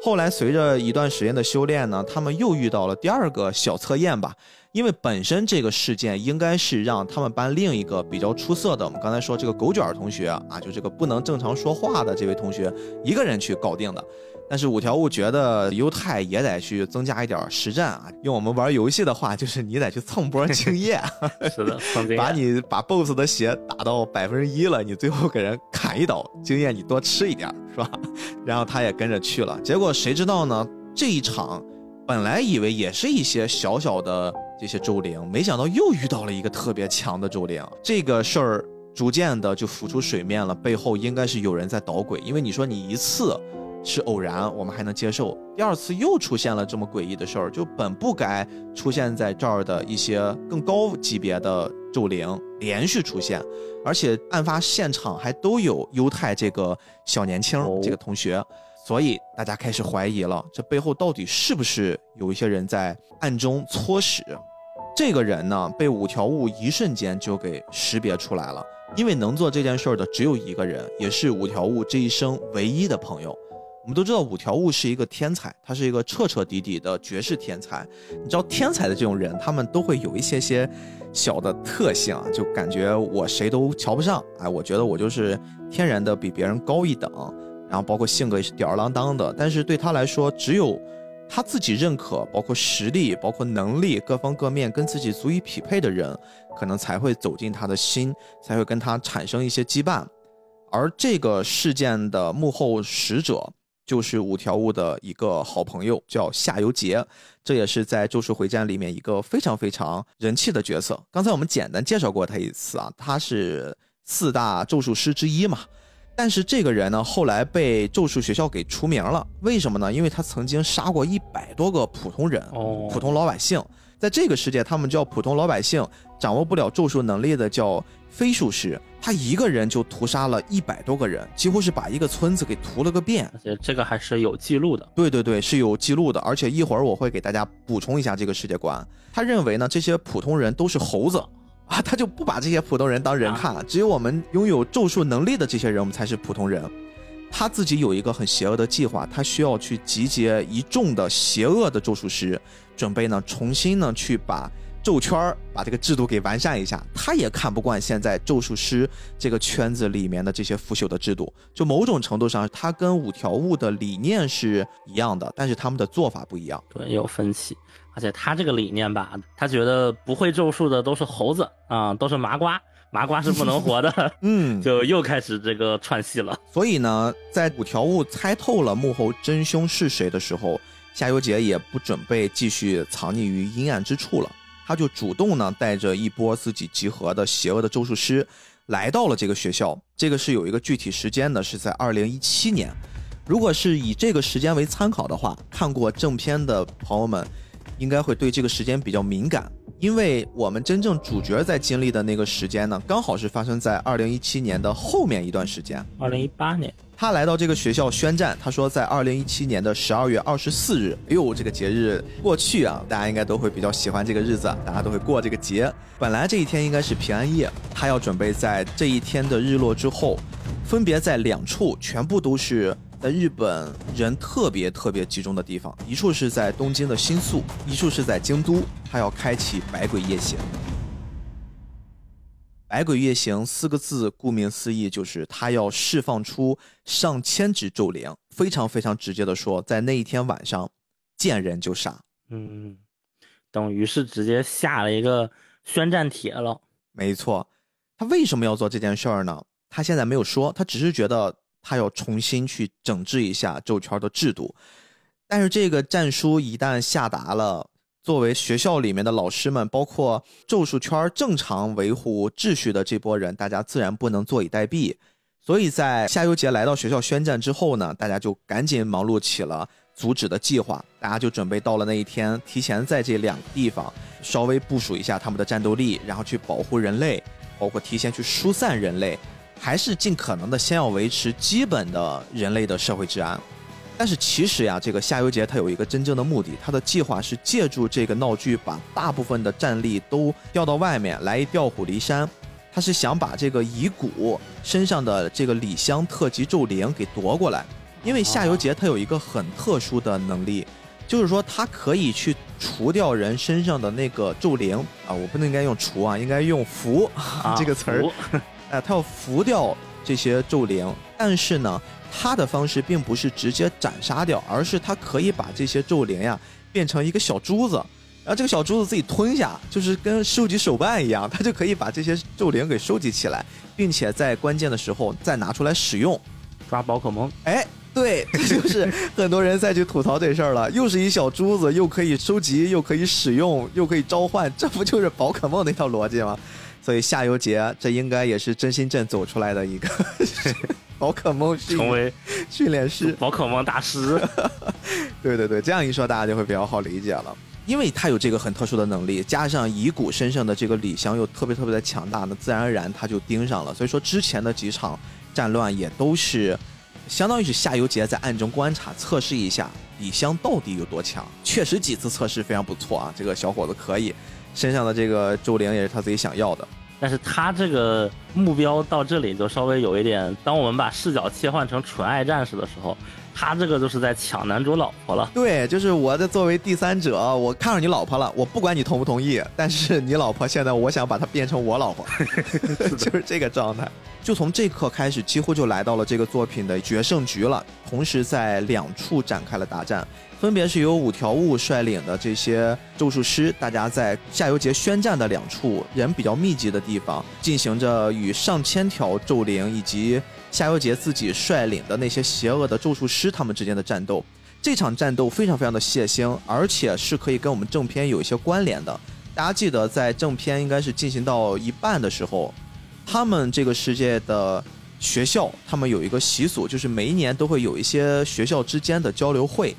后来随着一段时间的修炼呢，他们又遇到了第二个小测验吧。因为本身这个事件应该是让他们班另一个比较出色的，我们刚才说这个狗卷同学啊，就这个不能正常说话的这位同学一个人去搞定的。但是五条悟觉得犹太也得去增加一点实战啊，用我们玩游戏的话，就是你得去蹭波经验。是的。把你把 BOSS 的血打到百分之一了，你最后给人砍一刀，经验你多吃一点，是吧？然后他也跟着去了。结果谁知道呢？这一场本来以为也是一些小小的这些周灵，没想到又遇到了一个特别强的周灵。这个事儿逐渐的就浮出水面了，背后应该是有人在捣鬼，因为你说你一次。是偶然，我们还能接受。第二次又出现了这么诡异的事儿，就本不该出现在这儿的一些更高级别的咒灵连续出现，而且案发现场还都有犹太这个小年轻这个同学，所以大家开始怀疑了，这背后到底是不是有一些人在暗中搓使？这个人呢，被五条悟一瞬间就给识别出来了，因为能做这件事儿的只有一个人，也是五条悟这一生唯一的朋友。我们都知道五条悟是一个天才，他是一个彻彻底底的绝世天才。你知道天才的这种人，他们都会有一些些小的特性啊，就感觉我谁都瞧不上，哎，我觉得我就是天然的比别人高一等，然后包括性格也是吊儿郎当的。但是对他来说，只有他自己认可，包括实力、包括能力各方各面跟自己足以匹配的人，可能才会走进他的心，才会跟他产生一些羁绊。而这个事件的幕后使者。就是五条悟的一个好朋友，叫夏油杰，这也是在《咒术回战》里面一个非常非常人气的角色。刚才我们简单介绍过他一次啊，他是四大咒术师之一嘛。但是这个人呢，后来被咒术学校给除名了，为什么呢？因为他曾经杀过一百多个普通人，普通老百姓。在这个世界，他们叫普通老百姓，掌握不了咒术能力的叫非术师。他一个人就屠杀了一百多个人，几乎是把一个村子给屠了个遍。而且这个还是有记录的。对对对，是有记录的。而且一会儿我会给大家补充一下这个世界观。他认为呢，这些普通人都是猴子啊，他就不把这些普通人当人看，只有我们拥有咒术能力的这些人，我们才是普通人。他自己有一个很邪恶的计划，他需要去集结一众的邪恶的咒术师。准备呢，重新呢去把咒圈把这个制度给完善一下。他也看不惯现在咒术师这个圈子里面的这些腐朽的制度。就某种程度上，他跟五条悟的理念是一样的，但是他们的做法不一样，对，有分歧。而且他这个理念吧，他觉得不会咒术的都是猴子啊，都是麻瓜，麻瓜是不能活的。嗯，就又开始这个串戏了。所以呢，在五条悟猜透了幕后真凶是谁的时候。夏油杰也不准备继续藏匿于阴暗之处了，他就主动呢带着一波自己集合的邪恶的咒术师，来到了这个学校。这个是有一个具体时间的，是在二零一七年。如果是以这个时间为参考的话，看过正片的朋友们，应该会对这个时间比较敏感，因为我们真正主角在经历的那个时间呢，刚好是发生在二零一七年的后面一段时间，二零一八年。他来到这个学校宣战。他说，在二零一七年的十二月二十四日，哎呦，这个节日过去啊，大家应该都会比较喜欢这个日子，大家都会过这个节。本来这一天应该是平安夜，他要准备在这一天的日落之后，分别在两处，全部都是在日本人特别特别集中的地方，一处是在东京的新宿，一处是在京都，他要开启百鬼夜行。百鬼夜行四个字，顾名思义，就是他要释放出上千只咒灵。非常非常直接的说，在那一天晚上，见人就杀。嗯，等于是直接下了一个宣战帖了。没错，他为什么要做这件事儿呢？他现在没有说，他只是觉得他要重新去整治一下咒圈的制度。但是这个战书一旦下达了。作为学校里面的老师们，包括咒术圈正常维护秩序的这波人，大家自然不能坐以待毙。所以在夏油杰来到学校宣战之后呢，大家就赶紧忙碌起了阻止的计划。大家就准备到了那一天，提前在这两个地方稍微部署一下他们的战斗力，然后去保护人类，包括提前去疏散人类，还是尽可能的先要维持基本的人类的社会治安。但是其实呀，这个夏油杰他有一个真正的目的，他的计划是借助这个闹剧，把大部分的战力都调到外面来，调虎离山。他是想把这个乙骨身上的这个李香特级咒灵给夺过来，因为夏油杰他有一个很特殊的能力，就是说他可以去除掉人身上的那个咒灵啊，我不能应该用除啊，应该用符这个词儿，哎，他要符掉这些咒灵，但是呢。他的方式并不是直接斩杀掉，而是他可以把这些咒灵呀变成一个小珠子，然后这个小珠子自己吞下，就是跟收集手办一样，他就可以把这些咒灵给收集起来，并且在关键的时候再拿出来使用，抓宝可梦。哎，对，就是很多人再去吐槽这事儿了，又是一小珠子，又可以收集，又可以使用，又可以召唤，这不就是宝可梦那套逻辑吗？所以夏油杰这应该也是真心镇走出来的一个。宝可梦成为训练师，宝可梦大师。对对对，这样一说，大家就会比较好理解了。因为他有这个很特殊的能力，加上乙骨身上的这个李香又特别特别的强大，那自然而然他就盯上了。所以说之前的几场战乱也都是，相当于是夏油杰在暗中观察测试一下李香到底有多强。确实几次测试非常不错啊，这个小伙子可以，身上的这个咒灵也是他自己想要的。但是他这个目标到这里就稍微有一点，当我们把视角切换成纯爱战士的时候，他这个就是在抢男主老婆了。对，就是我在作为第三者，我看上你老婆了，我不管你同不同意，但是你老婆现在我想把她变成我老婆，就是这个状态。就从这刻开始，几乎就来到了这个作品的决胜局了，同时在两处展开了大战。分别是由五条悟率领的这些咒术师，大家在夏油杰宣战的两处人比较密集的地方，进行着与上千条咒灵以及夏油杰自己率领的那些邪恶的咒术师他们之间的战斗。这场战斗非常非常的血腥，而且是可以跟我们正片有一些关联的。大家记得，在正片应该是进行到一半的时候，他们这个世界的学校，他们有一个习俗，就是每一年都会有一些学校之间的交流会。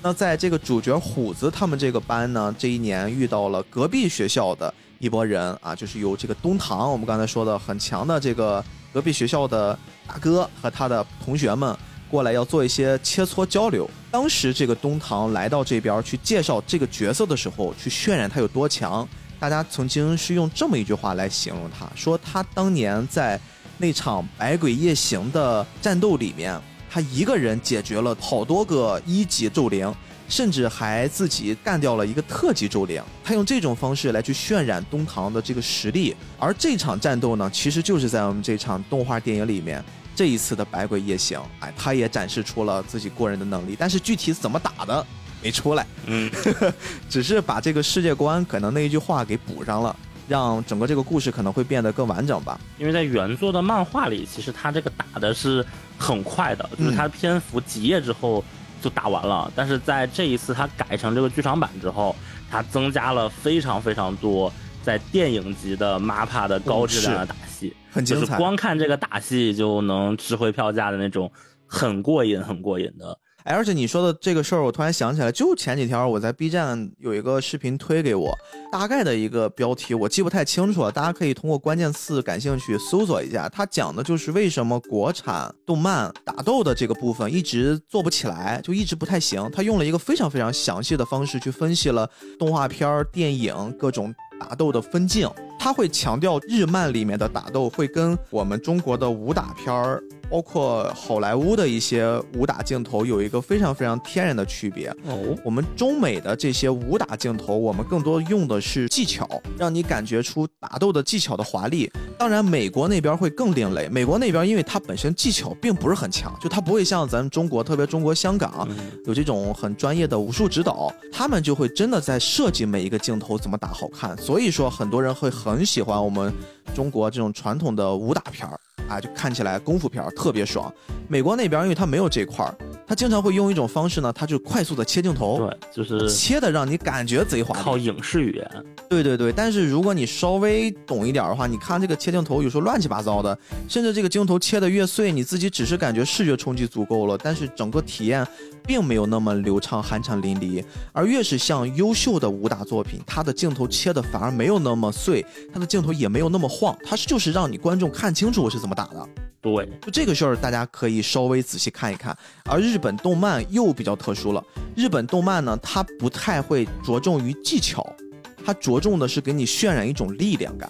那在这个主角虎子他们这个班呢，这一年遇到了隔壁学校的一波人啊，就是有这个东堂，我们刚才说的很强的这个隔壁学校的大哥和他的同学们过来要做一些切磋交流。当时这个东堂来到这边去介绍这个角色的时候，去渲染他有多强，大家曾经是用这么一句话来形容他，说他当年在那场百鬼夜行的战斗里面。他一个人解决了好多个一级咒灵，甚至还自己干掉了一个特级周灵。他用这种方式来去渲染东堂的这个实力。而这场战斗呢，其实就是在我们这场动画电影里面这一次的百鬼夜行，哎，他也展示出了自己过人的能力。但是具体怎么打的没出来，嗯，只是把这个世界观可能那一句话给补上了。让整个这个故事可能会变得更完整吧。因为在原作的漫画里，其实他这个打的是很快的，就是他篇幅几页之后就打完了。但是在这一次他改成这个剧场版之后，他增加了非常非常多在电影级的 MAPA 的高质量的打戏，很精彩。光看这个打戏就能值回票价的那种，很过瘾，很过瘾的。而且你说的这个事儿，我突然想起来，就前几天我在 B 站有一个视频推给我，大概的一个标题我记不太清楚了，大家可以通过关键词感兴趣搜索一下。它讲的就是为什么国产动漫打斗的这个部分一直做不起来，就一直不太行。他用了一个非常非常详细的方式去分析了动画片儿、电影各种打斗的分镜，他会强调日漫里面的打斗会跟我们中国的武打片儿。包括好莱坞的一些武打镜头有一个非常非常天然的区别哦。我们中美的这些武打镜头，我们更多用的是技巧，让你感觉出打斗的技巧的华丽。当然，美国那边会更另类。美国那边因为它本身技巧并不是很强，就它不会像咱们中国，特别中国香港有这种很专业的武术指导，他们就会真的在设计每一个镜头怎么打好看。所以说，很多人会很很喜欢我们中国这种传统的武打片儿。啊，就看起来功夫片儿特别爽。美国那边因为它没有这块儿，他经常会用一种方式呢，他就快速的切镜头，对，就是切的让你感觉贼滑，靠影视语言。对对对，但是如果你稍微懂一点的话，你看这个切镜头有时候乱七八糟的，甚至这个镜头切的越碎，你自己只是感觉视觉冲击足够了，但是整个体验并没有那么流畅、酣畅淋漓。而越是像优秀的武打作品，它的镜头切的反而没有那么碎，它的镜头也没有那么晃，它就是让你观众看清楚我是怎么打的。对，就这个事儿，大家可以稍微仔细看一看。而日日本动漫又比较特殊了，日本动漫呢，它不太会着重于技巧，它着重的是给你渲染一种力量感。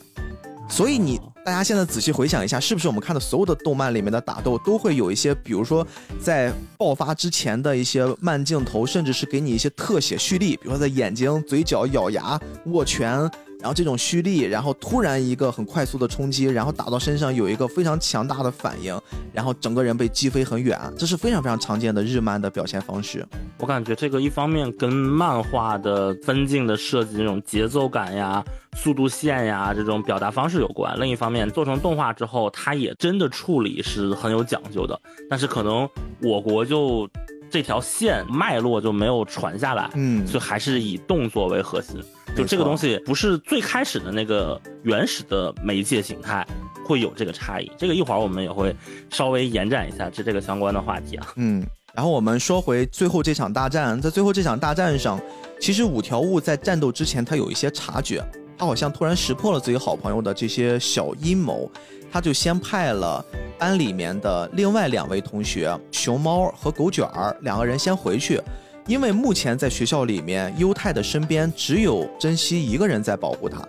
所以你大家现在仔细回想一下，是不是我们看的所有的动漫里面的打斗都会有一些，比如说在爆发之前的一些慢镜头，甚至是给你一些特写蓄力，比如说在眼睛、嘴角、咬牙、握拳。然后这种蓄力，然后突然一个很快速的冲击，然后打到身上有一个非常强大的反应，然后整个人被击飞很远，这是非常非常常见的日漫的表现方式。我感觉这个一方面跟漫画的分镜的设计、这种节奏感呀、速度线呀这种表达方式有关；另一方面，做成动画之后，它也真的处理是很有讲究的。但是可能我国就这条线脉络就没有传下来，嗯，所以还是以动作为核心。就这个东西不是最开始的那个原始的媒介形态会有这个差异，这个一会儿我们也会稍微延展一下这这个相关的话题啊。嗯，然后我们说回最后这场大战，在最后这场大战上，其实五条悟在战斗之前他有一些察觉，他好像突然识破了自己好朋友的这些小阴谋，他就先派了班里面的另外两位同学熊猫和狗卷儿两个人先回去。因为目前在学校里面，优太的身边只有珍惜一个人在保护他，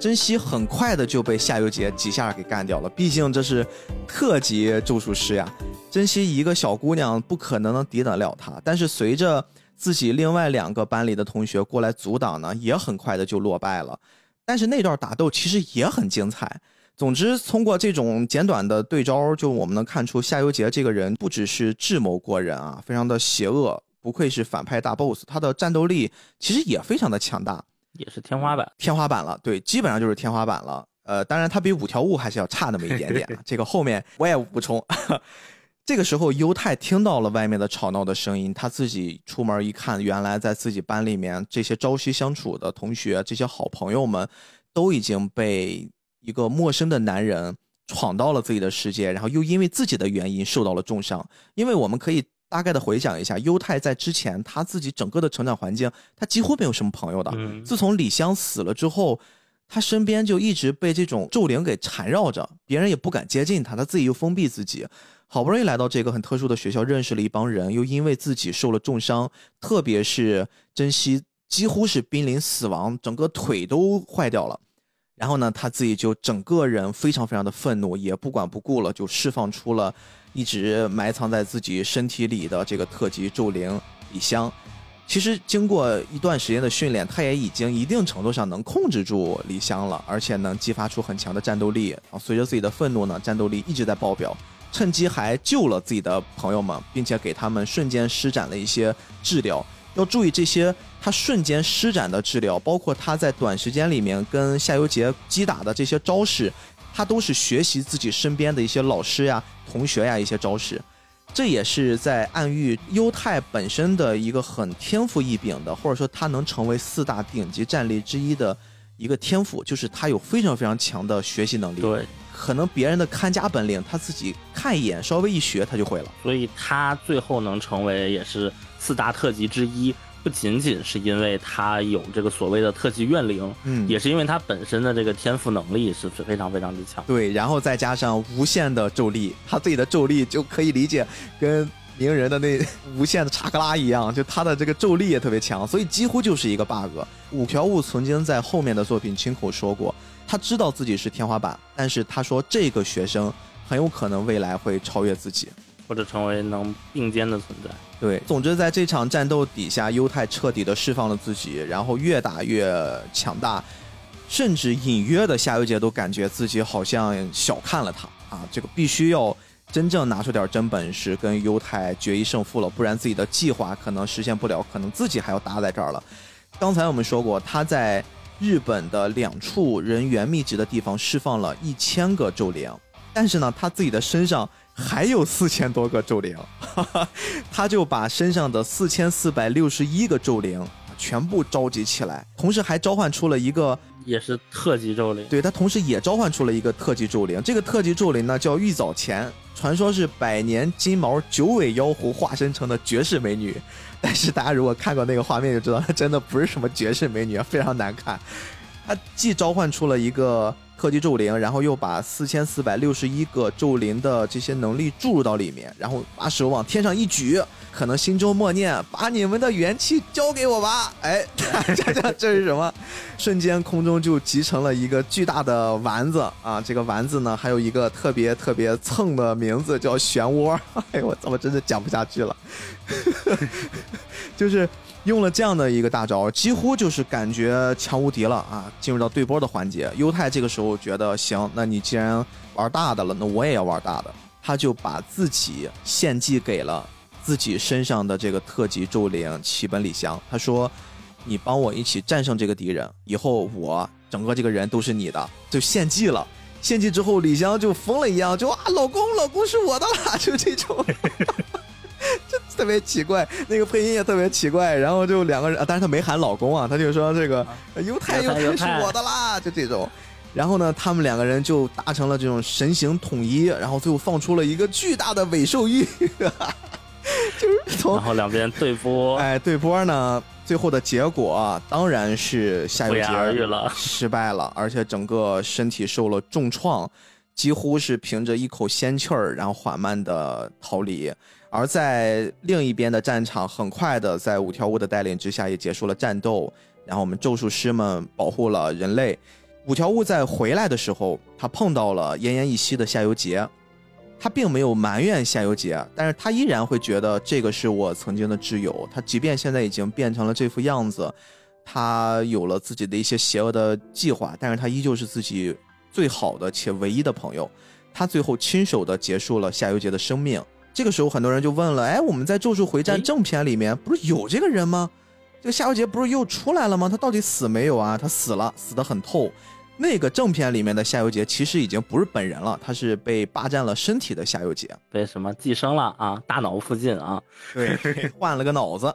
珍惜很快的就被夏油杰几下给干掉了。毕竟这是特级咒术师呀，珍惜一个小姑娘不可能能抵挡了他。但是随着自己另外两个班里的同学过来阻挡呢，也很快的就落败了。但是那段打斗其实也很精彩。总之，通过这种简短的对招，就我们能看出夏油杰这个人不只是智谋过人啊，非常的邪恶。不愧是反派大 boss，他的战斗力其实也非常的强大，也是天花板，天花板了。对，基本上就是天花板了。呃，当然他比五条悟还是要差那么一点点。这个后面我也补充。这个时候，优太听到了外面的吵闹的声音，他自己出门一看，原来在自己班里面这些朝夕相处的同学，这些好朋友们，都已经被一个陌生的男人闯到了自己的世界，然后又因为自己的原因受到了重伤。因为我们可以。大概的回想一下，优太在之前他自己整个的成长环境，他几乎没有什么朋友的。自从李湘死了之后，他身边就一直被这种咒灵给缠绕着，别人也不敢接近他，他自己又封闭自己。好不容易来到这个很特殊的学校，认识了一帮人，又因为自己受了重伤，特别是珍惜几乎是濒临死亡，整个腿都坏掉了。然后呢，他自己就整个人非常非常的愤怒，也不管不顾了，就释放出了。一直埋藏在自己身体里的这个特级咒灵李香，其实经过一段时间的训练，他也已经一定程度上能控制住李香了，而且能激发出很强的战斗力。然后随着自己的愤怒呢，战斗力一直在爆表，趁机还救了自己的朋友们，并且给他们瞬间施展了一些治疗。要注意这些他瞬间施展的治疗，包括他在短时间里面跟夏油杰击打的这些招式。他都是学习自己身边的一些老师呀、同学呀一些招式，这也是在暗喻优太本身的一个很天赋异禀的，或者说他能成为四大顶级战力之一的一个天赋，就是他有非常非常强的学习能力。对，可能别人的看家本领，他自己看一眼，稍微一学，他就会了。所以他最后能成为也是四大特级之一。不仅仅是因为他有这个所谓的特级怨灵，嗯，也是因为他本身的这个天赋能力是非常非常之强。对，然后再加上无限的咒力，他自己的咒力就可以理解跟鸣人的那无限的查克拉一样，就他的这个咒力也特别强，所以几乎就是一个 bug。五条悟曾经在后面的作品亲口说过，他知道自己是天花板，但是他说这个学生很有可能未来会超越自己。或者成为能并肩的存在。对，总之在这场战斗底下，犹太彻底的释放了自己，然后越打越强大，甚至隐约的夏油杰都感觉自己好像小看了他啊！这个必须要真正拿出点真本事跟犹太决一胜负了，不然自己的计划可能实现不了，可能自己还要搭在这儿了。刚才我们说过，他在日本的两处人员密集的地方释放了一千个咒灵。但是呢，他自己的身上还有四千多个咒灵，他就把身上的四千四百六十一个咒灵全部召集起来，同时还召唤出了一个。也是特级咒灵，对他同时也召唤出了一个特级咒灵。这个特级咒灵呢叫玉藻前，传说是百年金毛九尾妖狐化身成的绝世美女。但是大家如果看过那个画面就知道，她真的不是什么绝世美女，非常难看。她既召唤出了一个特级咒灵，然后又把四千四百六十一个咒灵的这些能力注入到里面，然后把手往天上一举。可能心中默念：“把你们的元气交给我吧！” 哎，这这这是什么？瞬间空中就集成了一个巨大的丸子啊！这个丸子呢，还有一个特别特别蹭的名字叫漩涡。哎，我怎么真的讲不下去了？就是用了这样的一个大招，几乎就是感觉强无敌了啊！进入到对波的环节，犹太这个时候觉得行，那你既然玩大的了，那我也要玩大的。他就把自己献祭给了。自己身上的这个特级咒灵齐本李香，他说：“你帮我一起战胜这个敌人，以后我整个这个人都是你的。”就献祭了。献祭之后，李湘就疯了一样，就啊，老公，老公是我的啦，就这种，就特别奇怪。那个配音也特别奇怪。然后就两个人，但是他没喊老公啊，他就说这个犹太犹太是我的啦，就这种。然后呢，他们两个人就达成了这种神形统一，然后最后放出了一个巨大的尾兽玉。就是从，然后两边对波，哎，对波呢，最后的结果当然是夏油杰失败了，而且整个身体受了重创，几乎是凭着一口仙气儿，然后缓慢的逃离。而在另一边的战场，很快的在五条悟的带领之下也结束了战斗，然后我们咒术师们保护了人类。五条悟在回来的时候，他碰到了奄奄一息的夏油杰。他并没有埋怨夏油杰，但是他依然会觉得这个是我曾经的挚友。他即便现在已经变成了这副样子，他有了自己的一些邪恶的计划，但是他依旧是自己最好的且唯一的朋友。他最后亲手的结束了夏油杰的生命。这个时候，很多人就问了：哎，我们在《咒术回战》正片里面不是有这个人吗？这个夏油杰不是又出来了吗？他到底死没有啊？他死了，死得很透。那个正片里面的夏油杰其实已经不是本人了，他是被霸占了身体的夏油杰，被什么寄生了啊？大脑附近啊，对，换了个脑子。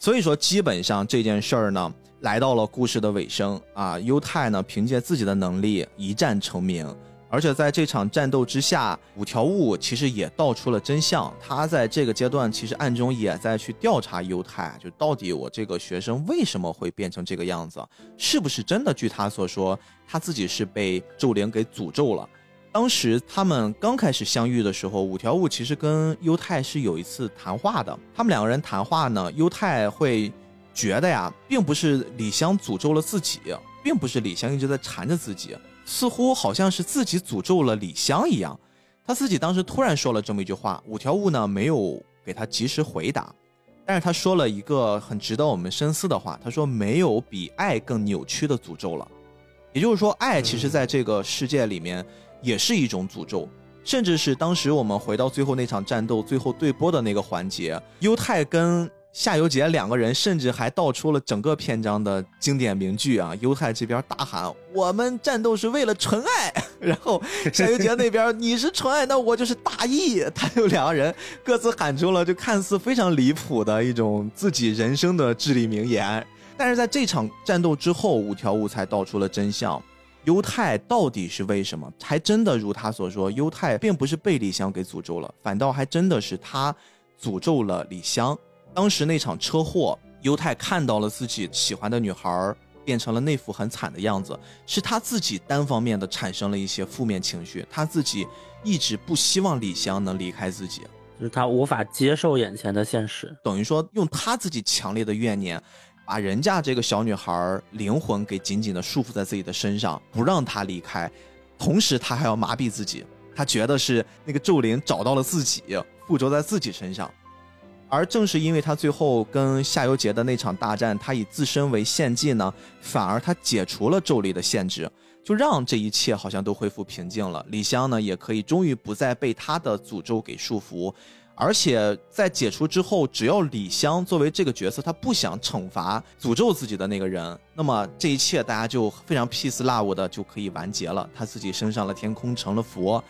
所以说，基本上这件事儿呢，来到了故事的尾声啊。犹太呢，凭借自己的能力一战成名。而且在这场战斗之下，五条悟其实也道出了真相。他在这个阶段其实暗中也在去调查犹太，就到底我这个学生为什么会变成这个样子，是不是真的？据他所说，他自己是被咒灵给诅咒了。当时他们刚开始相遇的时候，五条悟其实跟犹太是有一次谈话的。他们两个人谈话呢，犹太会觉得呀，并不是李湘诅咒了自己，并不是李湘一直在缠着自己。似乎好像是自己诅咒了李湘一样，他自己当时突然说了这么一句话，五条悟呢没有给他及时回答，但是他说了一个很值得我们深思的话，他说没有比爱更扭曲的诅咒了，也就是说，爱其实在这个世界里面也是一种诅咒，甚至是当时我们回到最后那场战斗最后对波的那个环节，犹太跟。夏油杰两个人甚至还道出了整个篇章的经典名句啊！犹太这边大喊：“我们战斗是为了纯爱。”然后夏油杰那边：“你是纯爱，那我就是大义。”他就两个人各自喊出了就看似非常离谱的一种自己人生的至理名言。但是在这场战斗之后，五条悟才道出了真相：犹太到底是为什么？还真的如他所说，犹太并不是被李湘给诅咒了，反倒还真的是他诅咒了李湘。当时那场车祸，犹太看到了自己喜欢的女孩变成了那副很惨的样子，是他自己单方面的产生了一些负面情绪，他自己一直不希望李湘能离开自己，就是他无法接受眼前的现实，等于说用他自己强烈的怨念，把人家这个小女孩灵魂给紧紧的束缚在自己的身上，不让她离开，同时他还要麻痹自己，他觉得是那个咒灵找到了自己，附着在自己身上。而正是因为他最后跟夏油杰的那场大战，他以自身为献祭呢，反而他解除了咒力的限制，就让这一切好像都恢复平静了。李湘呢，也可以终于不再被他的诅咒给束缚，而且在解除之后，只要李湘作为这个角色，他不想惩罚诅咒自己的那个人，那么这一切大家就非常 peace love 的就可以完结了。他自己升上了天空，成了佛。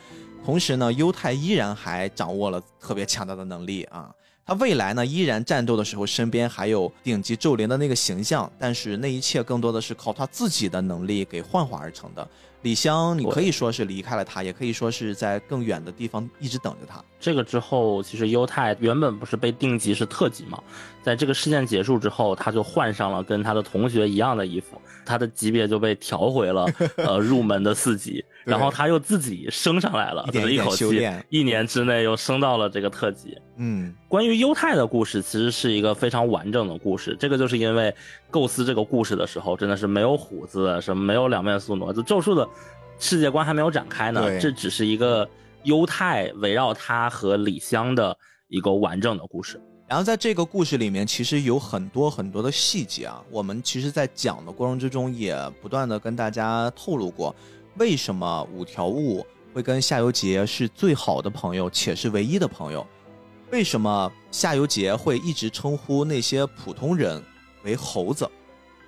同时呢，犹太依然还掌握了特别强大的能力啊。他未来呢，依然战斗的时候身边还有顶级咒灵的那个形象，但是那一切更多的是靠他自己的能力给幻化而成的。李湘，你可以说是离开了他，也可以说是在更远的地方一直等着他。这个之后，其实优太原本不是被定级是特级吗？在这个事件结束之后，他就换上了跟他的同学一样的衣服，他的级别就被调回了呃入门的四级，然后他又自己升上来了，一口气一年之内又升到了这个特级。嗯，关于犹太的故事其实是一个非常完整的故事，这个就是因为构思这个故事的时候真的是没有虎子，什么没有两面宿傩，就咒术的。世界观还没有展开呢，这只是一个犹太围绕他和李湘的一个完整的故事。然后在这个故事里面，其实有很多很多的细节啊。我们其实，在讲的过程之中，也不断的跟大家透露过，为什么五条悟会跟夏油杰是最好的朋友，且是唯一的朋友？为什么夏油杰会一直称呼那些普通人为猴子？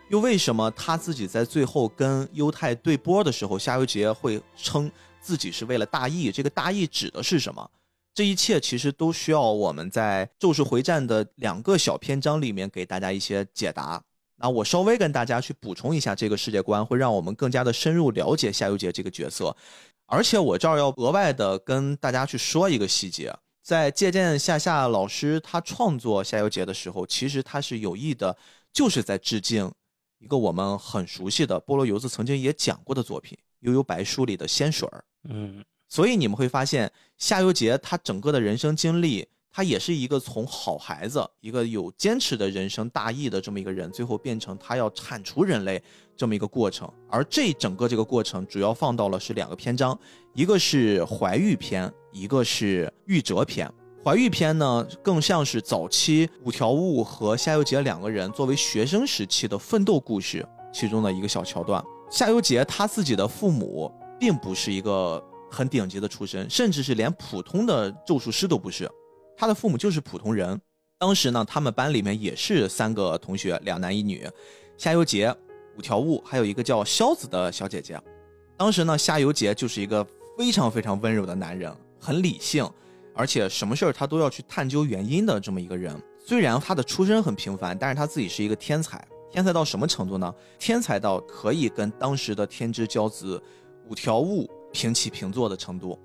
又为什么他自己在最后跟犹太对波的时候，夏油杰会称自己是为了大义？这个大义指的是什么？这一切其实都需要我们在《咒术回战》的两个小篇章里面给大家一些解答。那我稍微跟大家去补充一下这个世界观，会让我们更加的深入了解夏油杰这个角色。而且我这儿要额外的跟大家去说一个细节，在借鉴夏夏老师他创作夏油杰的时候，其实他是有意的，就是在致敬。一个我们很熟悉的菠萝油子曾经也讲过的作品《悠悠白书》里的仙水儿，嗯，所以你们会发现夏油杰他整个的人生经历，他也是一个从好孩子，一个有坚持的人生大义的这么一个人，最后变成他要铲除人类这么一个过程。而这整个这个过程主要放到了是两个篇章，一个是怀玉篇，一个是玉折篇。怀玉篇呢，更像是早期五条悟和夏油杰两个人作为学生时期的奋斗故事其中的一个小桥段。夏油杰他自己的父母并不是一个很顶级的出身，甚至是连普通的咒术师都不是，他的父母就是普通人。当时呢，他们班里面也是三个同学，两男一女，夏油杰、五条悟，还有一个叫肖子的小姐姐。当时呢，夏油杰就是一个非常非常温柔的男人，很理性。而且什么事儿他都要去探究原因的这么一个人，虽然他的出身很平凡，但是他自己是一个天才。天才到什么程度呢？天才到可以跟当时的天之骄子五条悟平起平坐的程度。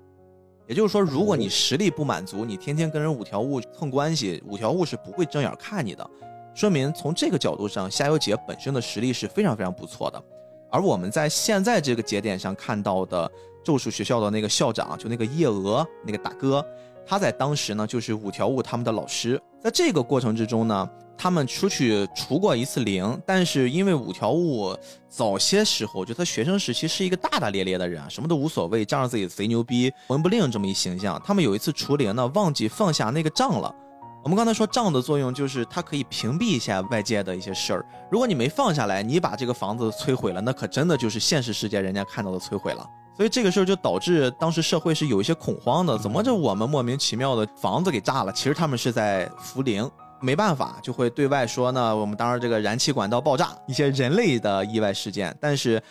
也就是说，如果你实力不满足，你天天跟人五条悟蹭关系，五条悟是不会正眼看你的。说明从这个角度上，夏油杰本身的实力是非常非常不错的。而我们在现在这个节点上看到的咒术学校的那个校长，就那个叶娥那个大哥。他在当时呢，就是五条悟他们的老师。在这个过程之中呢，他们出去除过一次灵，但是因为五条悟早些时候就他学生时期是一个大大咧咧的人，什么都无所谓，仗着自己贼牛逼、魂不吝这么一形象。他们有一次除灵呢，忘记放下那个杖了。我们刚才说杖的作用就是它可以屏蔽一下外界的一些事儿。如果你没放下来，你把这个房子摧毁了，那可真的就是现实世界人家看到的摧毁了。所以这个事儿就导致当时社会是有一些恐慌的，怎么着我们莫名其妙的房子给炸了？其实他们是在扶灵，没办法就会对外说呢，我们当时这个燃气管道爆炸，一些人类的意外事件。但是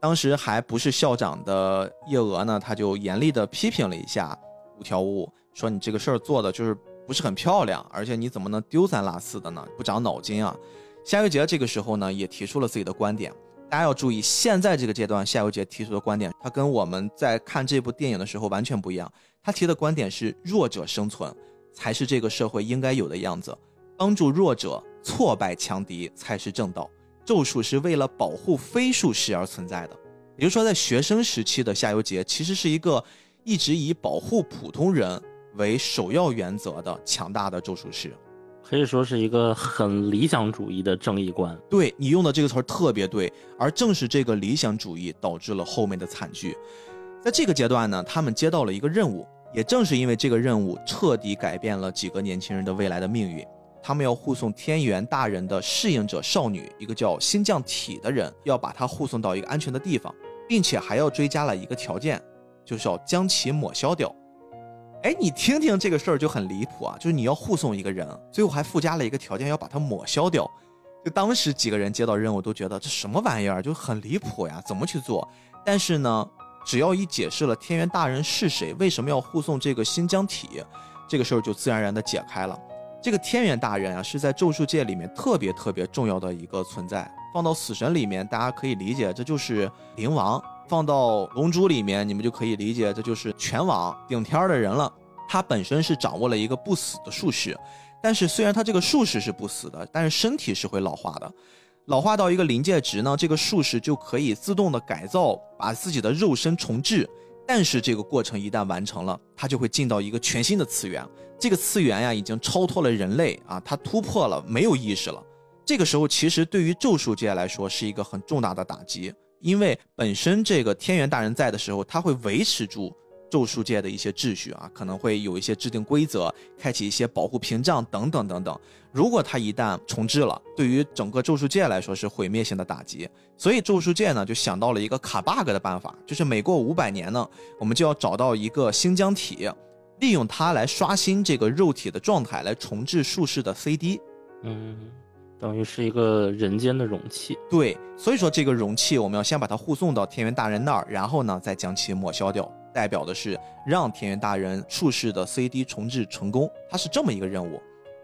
当时还不是校长的叶娥呢，他就严厉的批评了一下五条悟，说你这个事儿做的就是不是很漂亮，而且你怎么能丢三落四的呢？不长脑筋啊！夏油杰这个时候呢，也提出了自己的观点。大家要注意，现在这个阶段，夏油杰提出的观点，他跟我们在看这部电影的时候完全不一样。他提的观点是弱者生存才是这个社会应该有的样子，帮助弱者挫败强敌才是正道。咒术是为了保护非术士而存在的。也就是说，在学生时期的夏油杰其实是一个一直以保护普通人为首要原则的强大的咒术师。可以说是一个很理想主义的正义观。对你用的这个词儿特别对，而正是这个理想主义导致了后面的惨剧。在这个阶段呢，他们接到了一个任务，也正是因为这个任务彻底改变了几个年轻人的未来的命运。他们要护送天元大人的适应者少女，一个叫新将体的人，要把她护送到一个安全的地方，并且还要追加了一个条件，就是要将其抹消掉。哎，你听听这个事儿就很离谱啊！就是你要护送一个人，最后还附加了一个条件，要把它抹消掉。就当时几个人接到任务都觉得这什么玩意儿，就很离谱呀，怎么去做？但是呢，只要一解释了天元大人是谁，为什么要护送这个新疆体，这个事儿就自然而然的解开了。这个天元大人啊，是在咒术界里面特别特别重要的一个存在。放到死神里面，大家可以理解这就是灵王；放到龙珠里面，你们就可以理解这就是全王顶天的人了。他本身是掌握了一个不死的术式，但是虽然他这个术式是不死的，但是身体是会老化的。老化到一个临界值呢，这个术士就可以自动的改造，把自己的肉身重置。但是这个过程一旦完成了，它就会进到一个全新的次元。这个次元呀，已经超脱了人类啊，它突破了，没有意识了。这个时候，其实对于咒术界来说是一个很重大的打击，因为本身这个天元大人在的时候，他会维持住。咒术界的一些秩序啊，可能会有一些制定规则，开启一些保护屏障等等等等。如果它一旦重置了，对于整个咒术界来说是毁灭性的打击。所以咒术界呢就想到了一个卡 bug 的办法，就是每过五百年呢，我们就要找到一个新疆体，利用它来刷新这个肉体的状态，来重置术士的 CD。嗯，等于是一个人间的容器。对，所以说这个容器我们要先把它护送到天元大人那儿，然后呢再将其抹消掉。代表的是让天元大人术士的 CD 重置成功，它是这么一个任务。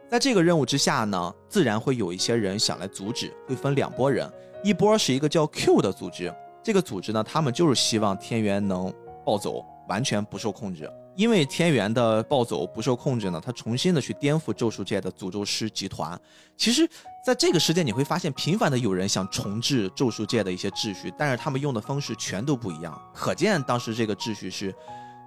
在这个任务之下呢，自然会有一些人想来阻止，会分两拨人，一波是一个叫 Q 的组织，这个组织呢，他们就是希望天元能暴走，完全不受控制。因为天元的暴走不受控制呢，他重新的去颠覆咒术界的诅咒师集团。其实，在这个时间你会发现，频繁的有人想重置咒术界的一些秩序，但是他们用的方式全都不一样。可见当时这个秩序是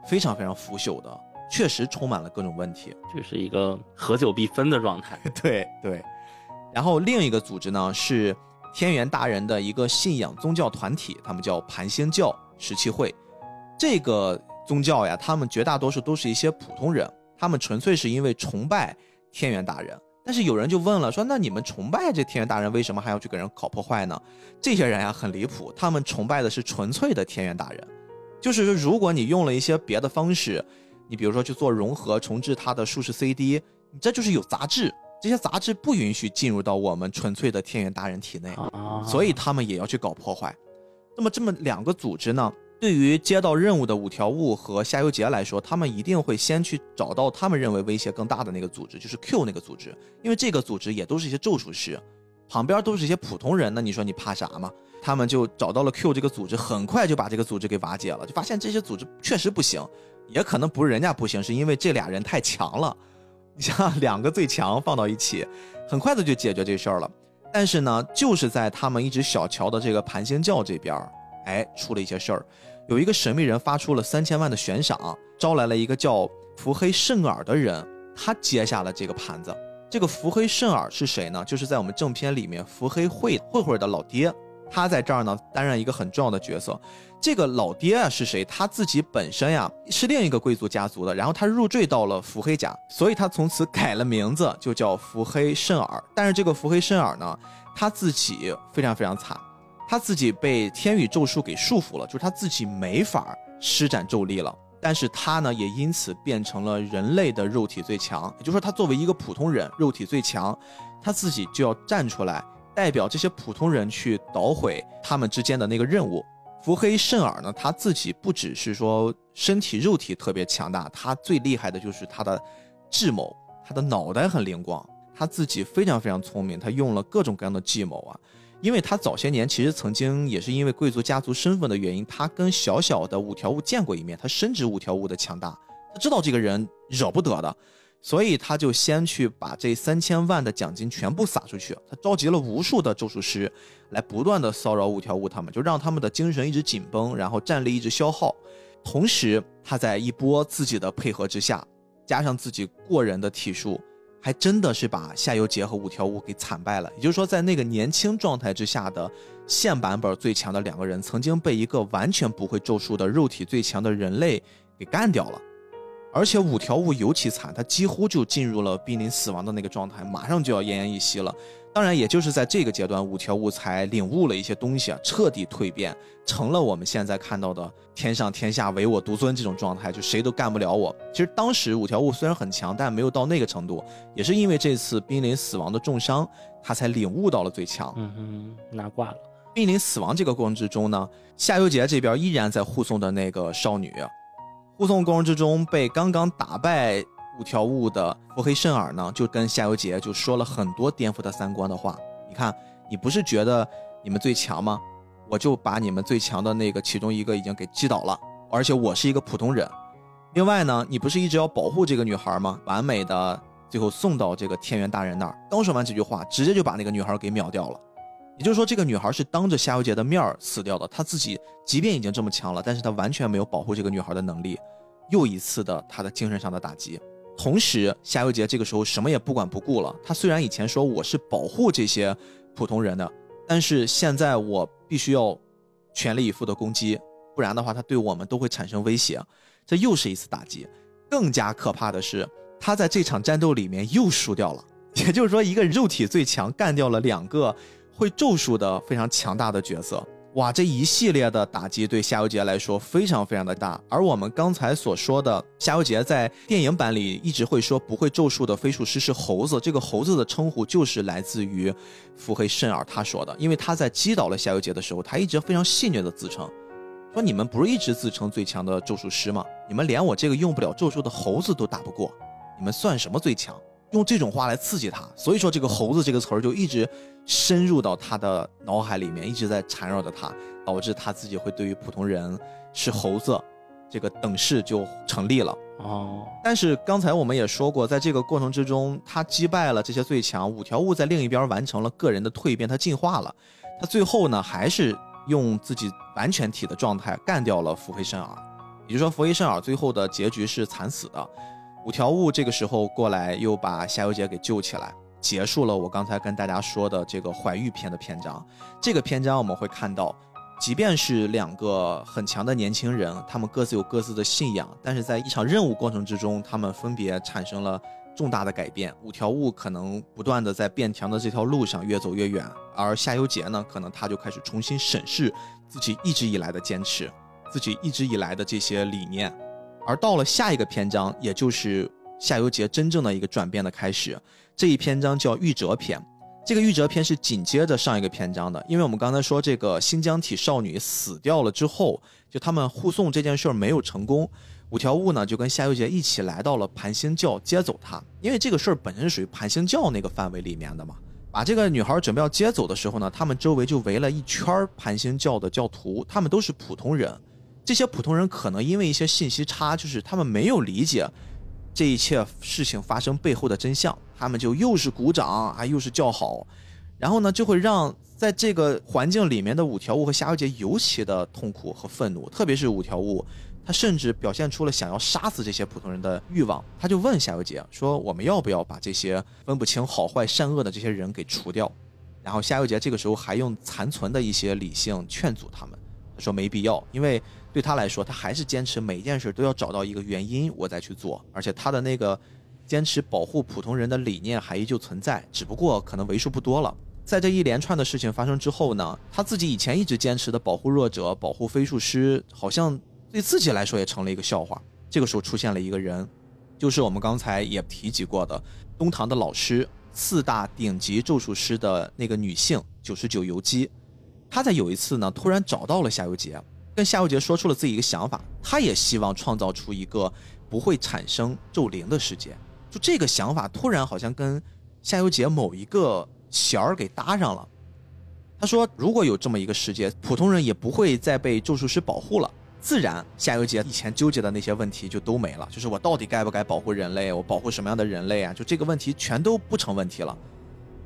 非常非常腐朽的，确实充满了各种问题，这是一个合久必分的状态。对对。然后另一个组织呢，是天元大人的一个信仰宗教团体，他们叫盘星教十七会。这个。宗教呀，他们绝大多数都是一些普通人，他们纯粹是因为崇拜天元大人。但是有人就问了，说那你们崇拜这天元大人，为什么还要去给人搞破坏呢？这些人呀很离谱，他们崇拜的是纯粹的天元大人，就是说如果你用了一些别的方式，你比如说去做融合重置他的术士 CD，你这就是有杂质，这些杂质不允许进入到我们纯粹的天元大人体内，所以他们也要去搞破坏。那么这么两个组织呢？对于接到任务的五条悟和夏油杰来说，他们一定会先去找到他们认为威胁更大的那个组织，就是 Q 那个组织，因为这个组织也都是一些咒术师，旁边都是一些普通人，那你说你怕啥嘛？他们就找到了 Q 这个组织，很快就把这个组织给瓦解了，就发现这些组织确实不行，也可能不是人家不行，是因为这俩人太强了。你像 两个最强放到一起，很快的就解决这事儿了。但是呢，就是在他们一直小瞧的这个盘星教这边。哎，出了一些事儿，有一个神秘人发出了三千万的悬赏，招来了一个叫福黑甚尔的人，他接下了这个盘子。这个福黑甚尔是谁呢？就是在我们正片里面福黑会会会的老爹，他在这儿呢担任一个很重要的角色。这个老爹啊是谁？他自己本身呀是另一个贵族家族的，然后他入赘到了福黑家，所以他从此改了名字，就叫福黑甚尔。但是这个福黑甚尔呢，他自己非常非常惨。他自己被天宇咒术给束缚了，就是他自己没法施展咒力了。但是他呢，也因此变成了人类的肉体最强。也就是说，他作为一个普通人，肉体最强，他自己就要站出来，代表这些普通人去捣毁他们之间的那个任务。伏黑甚尔呢，他自己不只是说身体肉体特别强大，他最厉害的就是他的智谋，他的脑袋很灵光，他自己非常非常聪明，他用了各种各样的计谋啊。因为他早些年其实曾经也是因为贵族家族身份的原因，他跟小小的五条悟见过一面，他深知五条悟的强大，他知道这个人惹不得的，所以他就先去把这三千万的奖金全部撒出去，他召集了无数的咒术师来不断的骚扰五条悟他们，就让他们的精神一直紧绷，然后战力一直消耗，同时他在一波自己的配合之下，加上自己过人的体术。还真的是把夏油杰和五条悟给惨败了。也就是说，在那个年轻状态之下的现版本最强的两个人，曾经被一个完全不会咒术的肉体最强的人类给干掉了。而且五条悟尤其惨，他几乎就进入了濒临死亡的那个状态，马上就要奄奄一息了。当然，也就是在这个阶段，五条悟才领悟了一些东西啊，彻底蜕变，成了我们现在看到的天上天下唯我独尊这种状态，就谁都干不了我。其实当时五条悟虽然很强，但没有到那个程度，也是因为这次濒临死亡的重伤，他才领悟到了最强。嗯哼，拿挂了。濒临死亡这个过程之中呢，夏油杰这边依然在护送的那个少女，护送过程之中被刚刚打败五条悟的腹黑圣尔呢，就跟夏油杰就说了很多颠覆他三观的话。你看，你不是觉得你们最强吗？我就把你们最强的那个其中一个已经给击倒了，而且我是一个普通人。另外呢，你不是一直要保护这个女孩吗？完美的最后送到这个天元大人那儿。刚说完这句话，直接就把那个女孩给秒掉了。也就是说，这个女孩是当着夏油杰的面儿死掉的。她自己即便已经这么强了，但是她完全没有保护这个女孩的能力。又一次的她的精神上的打击。同时，夏油杰这个时候什么也不管不顾了。他虽然以前说我是保护这些普通人的，但是现在我必须要全力以赴的攻击，不然的话他对我们都会产生威胁。这又是一次打击，更加可怕的是，他在这场战斗里面又输掉了。也就是说，一个肉体最强干掉了两个会咒术的非常强大的角色。哇，这一系列的打击对夏油杰来说非常非常的大。而我们刚才所说的夏油杰在电影版里一直会说不会咒术的飞术师是猴子，这个猴子的称呼就是来自于腹黑慎尔他说的，因为他在击倒了夏油杰的时候，他一直非常戏谑的自称。说你们不是一直自称最强的咒术师吗？你们连我这个用不了咒术的猴子都打不过，你们算什么最强？用这种话来刺激他，所以说这个猴子这个词儿就一直深入到他的脑海里面，一直在缠绕着他，导致他自己会对于普通人是猴子这个等式就成立了。哦，但是刚才我们也说过，在这个过程之中，他击败了这些最强五条悟，在另一边完成了个人的蜕变，他进化了，他最后呢还是。用自己完全体的状态干掉了伏黑圣尔，也就是说，伏黑圣尔最后的结局是惨死的。五条悟这个时候过来，又把夏油杰给救起来，结束了我刚才跟大家说的这个怀玉篇的篇章。这个篇章我们会看到，即便是两个很强的年轻人，他们各自有各自的信仰，但是在一场任务过程之中，他们分别产生了。重大的改变，五条悟可能不断的在变强的这条路上越走越远，而夏油杰呢，可能他就开始重新审视自己一直以来的坚持，自己一直以来的这些理念，而到了下一个篇章，也就是夏油杰真正的一个转变的开始，这一篇章叫玉折篇，这个玉折篇是紧接着上一个篇章的，因为我们刚才说这个新疆体少女死掉了之后，就他们护送这件事儿没有成功。五条悟呢，就跟夏油杰一起来到了盘星教接走他，因为这个事儿本身属于盘星教那个范围里面的嘛。把这个女孩准备要接走的时候呢，他们周围就围了一圈盘星教的教徒，他们都是普通人。这些普通人可能因为一些信息差，就是他们没有理解这一切事情发生背后的真相，他们就又是鼓掌啊，又是叫好，然后呢，就会让在这个环境里面的五条悟和夏油杰尤其的痛苦和愤怒，特别是五条悟。他甚至表现出了想要杀死这些普通人的欲望。他就问夏油杰说：“我们要不要把这些分不清好坏善恶的这些人给除掉？”然后夏油杰这个时候还用残存的一些理性劝阻他们。他说：“没必要，因为对他来说，他还是坚持每一件事都要找到一个原因，我再去做。而且他的那个坚持保护普通人的理念还依旧存在，只不过可能为数不多了。在这一连串的事情发生之后呢，他自己以前一直坚持的保护弱者、保护飞术师，好像……对自己来说也成了一个笑话。这个时候出现了一个人，就是我们刚才也提及过的东堂的老师，四大顶级咒术师的那个女性九十九游姬。她在有一次呢，突然找到了夏油杰，跟夏油杰说出了自己一个想法。他也希望创造出一个不会产生咒灵的世界。就这个想法，突然好像跟夏油杰某一个弦儿给搭上了。他说，如果有这么一个世界，普通人也不会再被咒术师保护了。自然，夏油杰以前纠结的那些问题就都没了。就是我到底该不该保护人类？我保护什么样的人类啊？就这个问题全都不成问题了。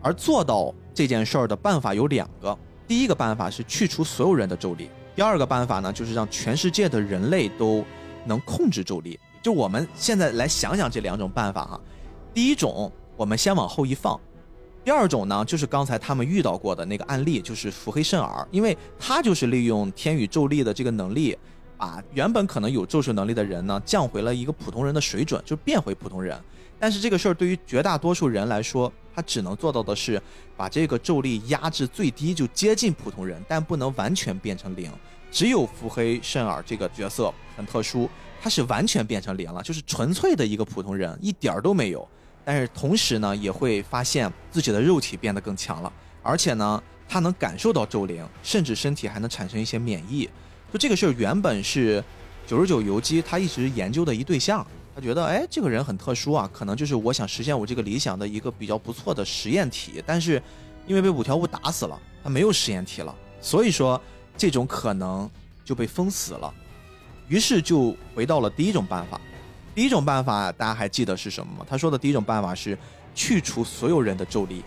而做到这件事儿的办法有两个：第一个办法是去除所有人的咒力；第二个办法呢，就是让全世界的人类都能控制咒力。就我们现在来想想这两种办法哈。第一种，我们先往后一放；第二种呢，就是刚才他们遇到过的那个案例，就是伏黑慎尔，因为他就是利用天宇咒力的这个能力。把原本可能有咒术能力的人呢降回了一个普通人的水准，就变回普通人。但是这个事儿对于绝大多数人来说，他只能做到的是把这个咒力压制最低，就接近普通人，但不能完全变成零。只有腹黑圣尔这个角色很特殊，他是完全变成零了，就是纯粹的一个普通人，一点儿都没有。但是同时呢，也会发现自己的肉体变得更强了，而且呢。他能感受到咒灵，甚至身体还能产生一些免疫。就这个事儿原本是九十九游击他一直研究的一对象，他觉得哎这个人很特殊啊，可能就是我想实现我这个理想的一个比较不错的实验体。但是因为被五条悟打死了，他没有实验体了，所以说这种可能就被封死了。于是就回到了第一种办法。第一种办法大家还记得是什么吗？他说的第一种办法是去除所有人的咒力，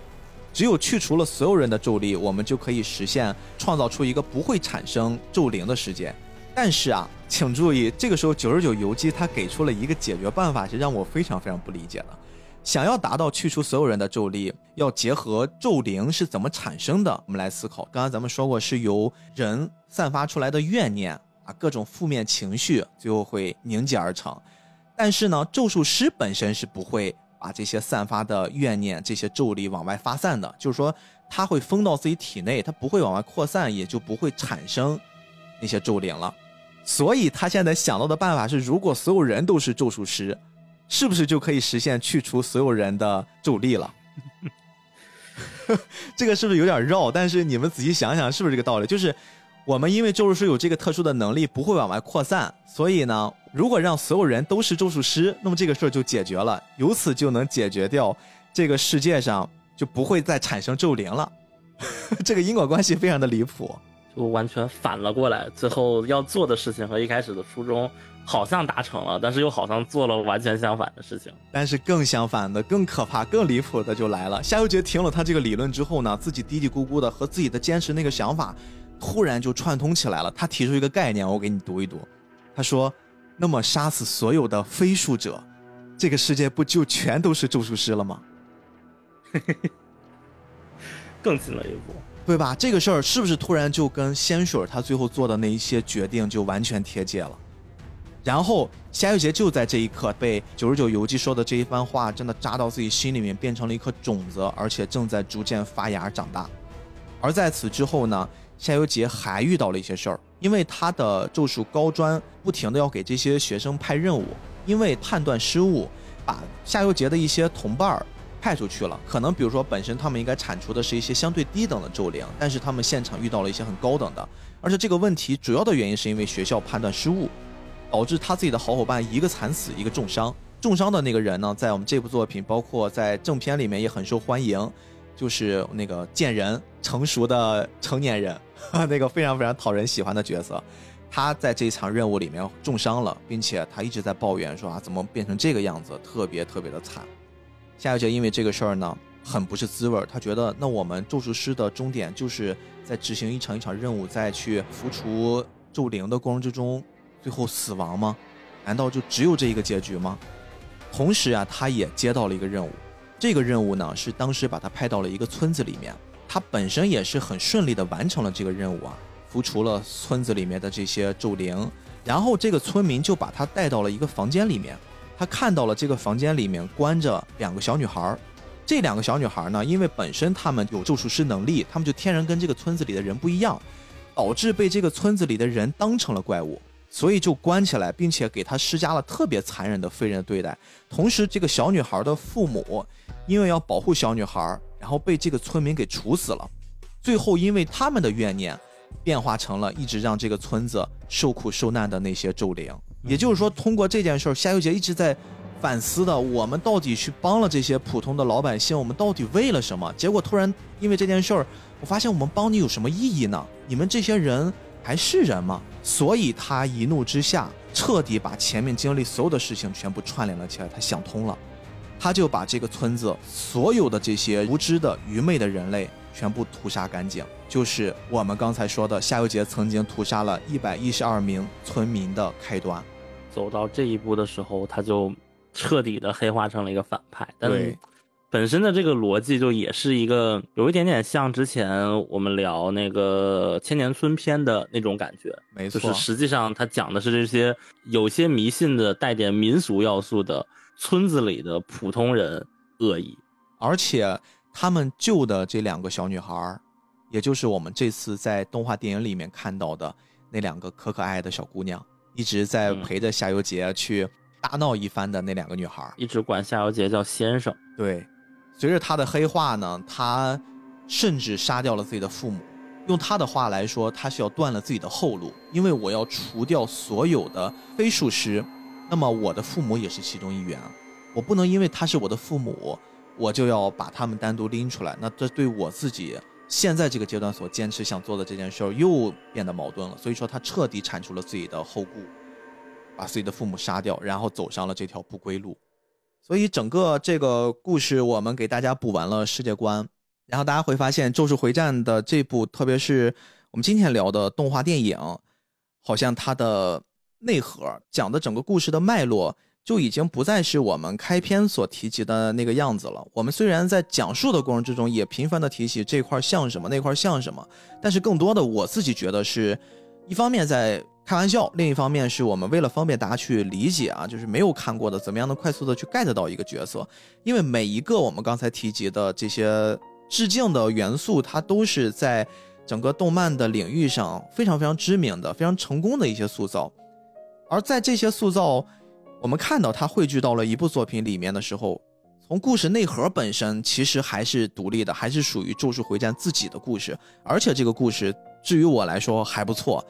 只有去除了所有人的咒力，我们就可以实现创造出一个不会产生咒灵的世界。但是啊，请注意，这个时候九十九游击他给出了一个解决办法，是让我非常非常不理解的。想要达到去除所有人的咒力，要结合咒灵是怎么产生的？我们来思考。刚刚咱们说过，是由人散发出来的怨念啊，各种负面情绪，最后会凝结而成。但是呢，咒术师本身是不会把这些散发的怨念、这些咒力往外发散的，就是说，他会封到自己体内，他不会往外扩散，也就不会产生那些咒灵了。所以他现在想到的办法是，如果所有人都是咒术师。是不是就可以实现去除所有人的咒力了？这个是不是有点绕？但是你们仔细想想，是不是这个道理？就是我们因为咒术师有这个特殊的能力，不会往外扩散，所以呢，如果让所有人都是咒术师，那么这个事儿就解决了，由此就能解决掉这个世界上就不会再产生咒灵了。这个因果关系非常的离谱，就完全反了过来，最后要做的事情和一开始的初衷。好像达成了，但是又好像做了完全相反的事情。但是更相反的、更可怕、更离谱的就来了。夏油杰听了他这个理论之后呢，自己嘀嘀咕咕的和自己的坚持那个想法，突然就串通起来了。他提出一个概念，我给你读一读。他说：“那么杀死所有的非术者，这个世界不就全都是咒术师了吗？” 更近了一步，对吧？这个事儿是不是突然就跟仙水他最后做的那一些决定就完全贴界了？然后夏油杰就在这一刻被九十九游记说的这一番话真的扎到自己心里面，变成了一颗种子，而且正在逐渐发芽长大。而在此之后呢，夏油杰还遇到了一些事儿，因为他的咒术高专不停的要给这些学生派任务，因为判断失误，把夏油杰的一些同伴儿派出去了。可能比如说本身他们应该铲除的是一些相对低等的咒灵，但是他们现场遇到了一些很高等的，而且这个问题主要的原因是因为学校判断失误。导致他自己的好伙伴一个惨死，一个重伤。重伤的那个人呢，在我们这部作品，包括在正片里面也很受欢迎，就是那个贱人，成熟的成年人，那个非常非常讨人喜欢的角色。他在这一场任务里面重伤了，并且他一直在抱怨说啊，怎么变成这个样子，特别特别的惨。夏油杰因为这个事儿呢，很不是滋味儿。他觉得，那我们咒术师的终点就是在执行一场一场任务，再去浮除咒灵的过程之中。最后死亡吗？难道就只有这一个结局吗？同时啊，他也接到了一个任务，这个任务呢是当时把他派到了一个村子里面，他本身也是很顺利的完成了这个任务啊，扶除了村子里面的这些咒灵，然后这个村民就把他带到了一个房间里面，他看到了这个房间里面关着两个小女孩，这两个小女孩呢，因为本身他们有咒术师能力，他们就天然跟这个村子里的人不一样，导致被这个村子里的人当成了怪物。所以就关起来，并且给他施加了特别残忍的非人对待。同时，这个小女孩的父母因为要保护小女孩，然后被这个村民给处死了。最后，因为他们的怨念，变化成了一直让这个村子受苦受难的那些咒灵。也就是说，通过这件事儿，夏油杰一直在反思的：我们到底去帮了这些普通的老百姓，我们到底为了什么？结果突然因为这件事儿，我发现我们帮你有什么意义呢？你们这些人。还是人吗？所以他一怒之下，彻底把前面经历所有的事情全部串联了起来。他想通了，他就把这个村子所有的这些无知的、愚昧的人类全部屠杀干净。就是我们刚才说的，夏油杰曾经屠杀了一百一十二名村民的开端。走到这一步的时候，他就彻底的黑化成了一个反派。对。本身的这个逻辑就也是一个有一点点像之前我们聊那个千年村篇的那种感觉，没错，就是实际上它讲的是这些有些迷信的带点民俗要素的村子里的普通人恶意，而且他们救的这两个小女孩，也就是我们这次在动画电影里面看到的那两个可可爱爱的小姑娘，一直在陪着夏油杰去大闹一番的那两个女孩，一直管夏油杰叫先生，对。随着他的黑化呢，他甚至杀掉了自己的父母。用他的话来说，他是要断了自己的后路，因为我要除掉所有的非术师，那么我的父母也是其中一员，我不能因为他是我的父母，我就要把他们单独拎出来，那这对我自己现在这个阶段所坚持想做的这件事儿又变得矛盾了。所以说，他彻底铲除了自己的后顾，把自己的父母杀掉，然后走上了这条不归路。所以整个这个故事，我们给大家补完了世界观。然后大家会发现，《咒术回战》的这部，特别是我们今天聊的动画电影，好像它的内核讲的整个故事的脉络，就已经不再是我们开篇所提及的那个样子了。我们虽然在讲述的过程之中，也频繁的提起这块像什么，那块像什么，但是更多的，我自己觉得是一方面在开玩笑，另一方面是我们为了方便大家去理解啊，就是没有看过的，怎么样能快速的去 get 到一个角色，因为每一个我们刚才提及的这些。致敬的元素，它都是在整个动漫的领域上非常非常知名的、非常成功的一些塑造。而在这些塑造，我们看到它汇聚到了一部作品里面的时候，从故事内核本身其实还是独立的，还是属于《咒术回战》自己的故事。而且这个故事，至于我来说还不错。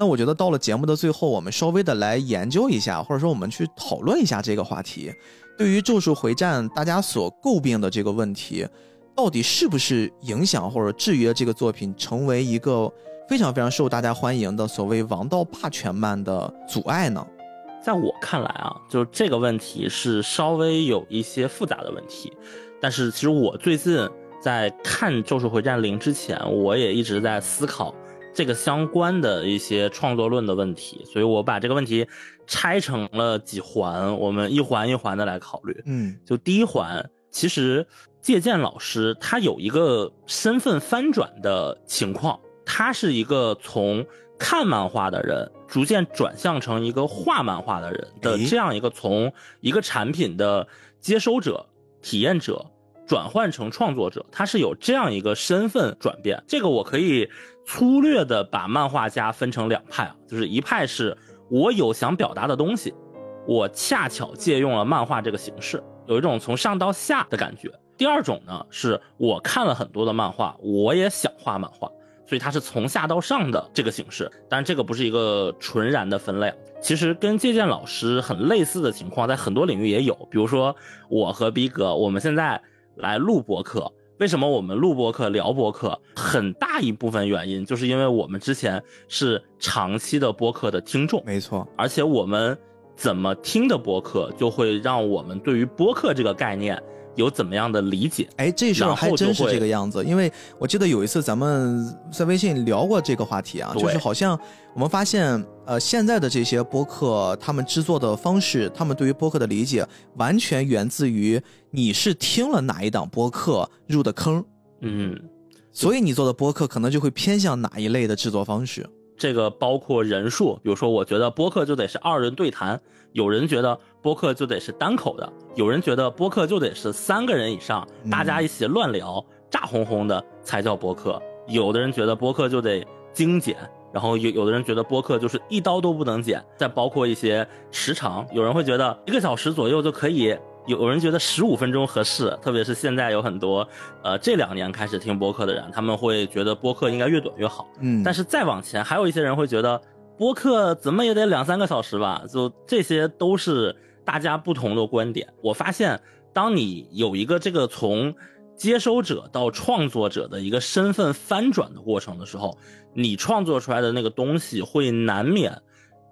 那我觉得到了节目的最后，我们稍微的来研究一下，或者说我们去讨论一下这个话题。对于《咒术回战》大家所诟病的这个问题。到底是不是影响或者制约这个作品成为一个非常非常受大家欢迎的所谓王道霸权漫的阻碍呢？在我看来啊，就是这个问题是稍微有一些复杂的问题。但是其实我最近在看《咒术回战零》之前，我也一直在思考这个相关的一些创作论的问题。所以我把这个问题拆成了几环，我们一环一环的来考虑。嗯，就第一环，其实。借鉴老师，他有一个身份翻转的情况，他是一个从看漫画的人逐渐转向成一个画漫画的人的这样一个从一个产品的接收者、体验者转换成创作者，他是有这样一个身份转变。这个我可以粗略的把漫画家分成两派啊，就是一派是我有想表达的东西，我恰巧借用了漫画这个形式，有一种从上到下的感觉。第二种呢，是我看了很多的漫画，我也想画漫画，所以它是从下到上的这个形式。但这个不是一个纯然的分类，其实跟借鉴老师很类似的情况，在很多领域也有。比如说我和逼哥，我们现在来录播客，为什么我们录播客聊播客？很大一部分原因就是因为我们之前是长期的播客的听众，没错，而且我们怎么听的播客，就会让我们对于播客这个概念。有怎么样的理解？哎，这事儿还真是这个样子。因为我记得有一次咱们在微信聊过这个话题啊，就是好像我们发现，呃，现在的这些播客，他们制作的方式，他们对于播客的理解，完全源自于你是听了哪一档播客入的坑，嗯，所以你做的播客可能就会偏向哪一类的制作方式。这个包括人数，比如说，我觉得播客就得是二人对谈，有人觉得。播客就得是单口的，有人觉得播客就得是三个人以上，大家一起乱聊，炸哄哄的才叫播客。有的人觉得播客就得精简，然后有有的人觉得播客就是一刀都不能剪。再包括一些时长，有人会觉得一个小时左右就可以，有人觉得十五分钟合适。特别是现在有很多呃这两年开始听播客的人，他们会觉得播客应该越短越好。嗯，但是再往前，还有一些人会觉得播客怎么也得两三个小时吧？就这些都是。大家不同的观点，我发现，当你有一个这个从接收者到创作者的一个身份翻转的过程的时候，你创作出来的那个东西会难免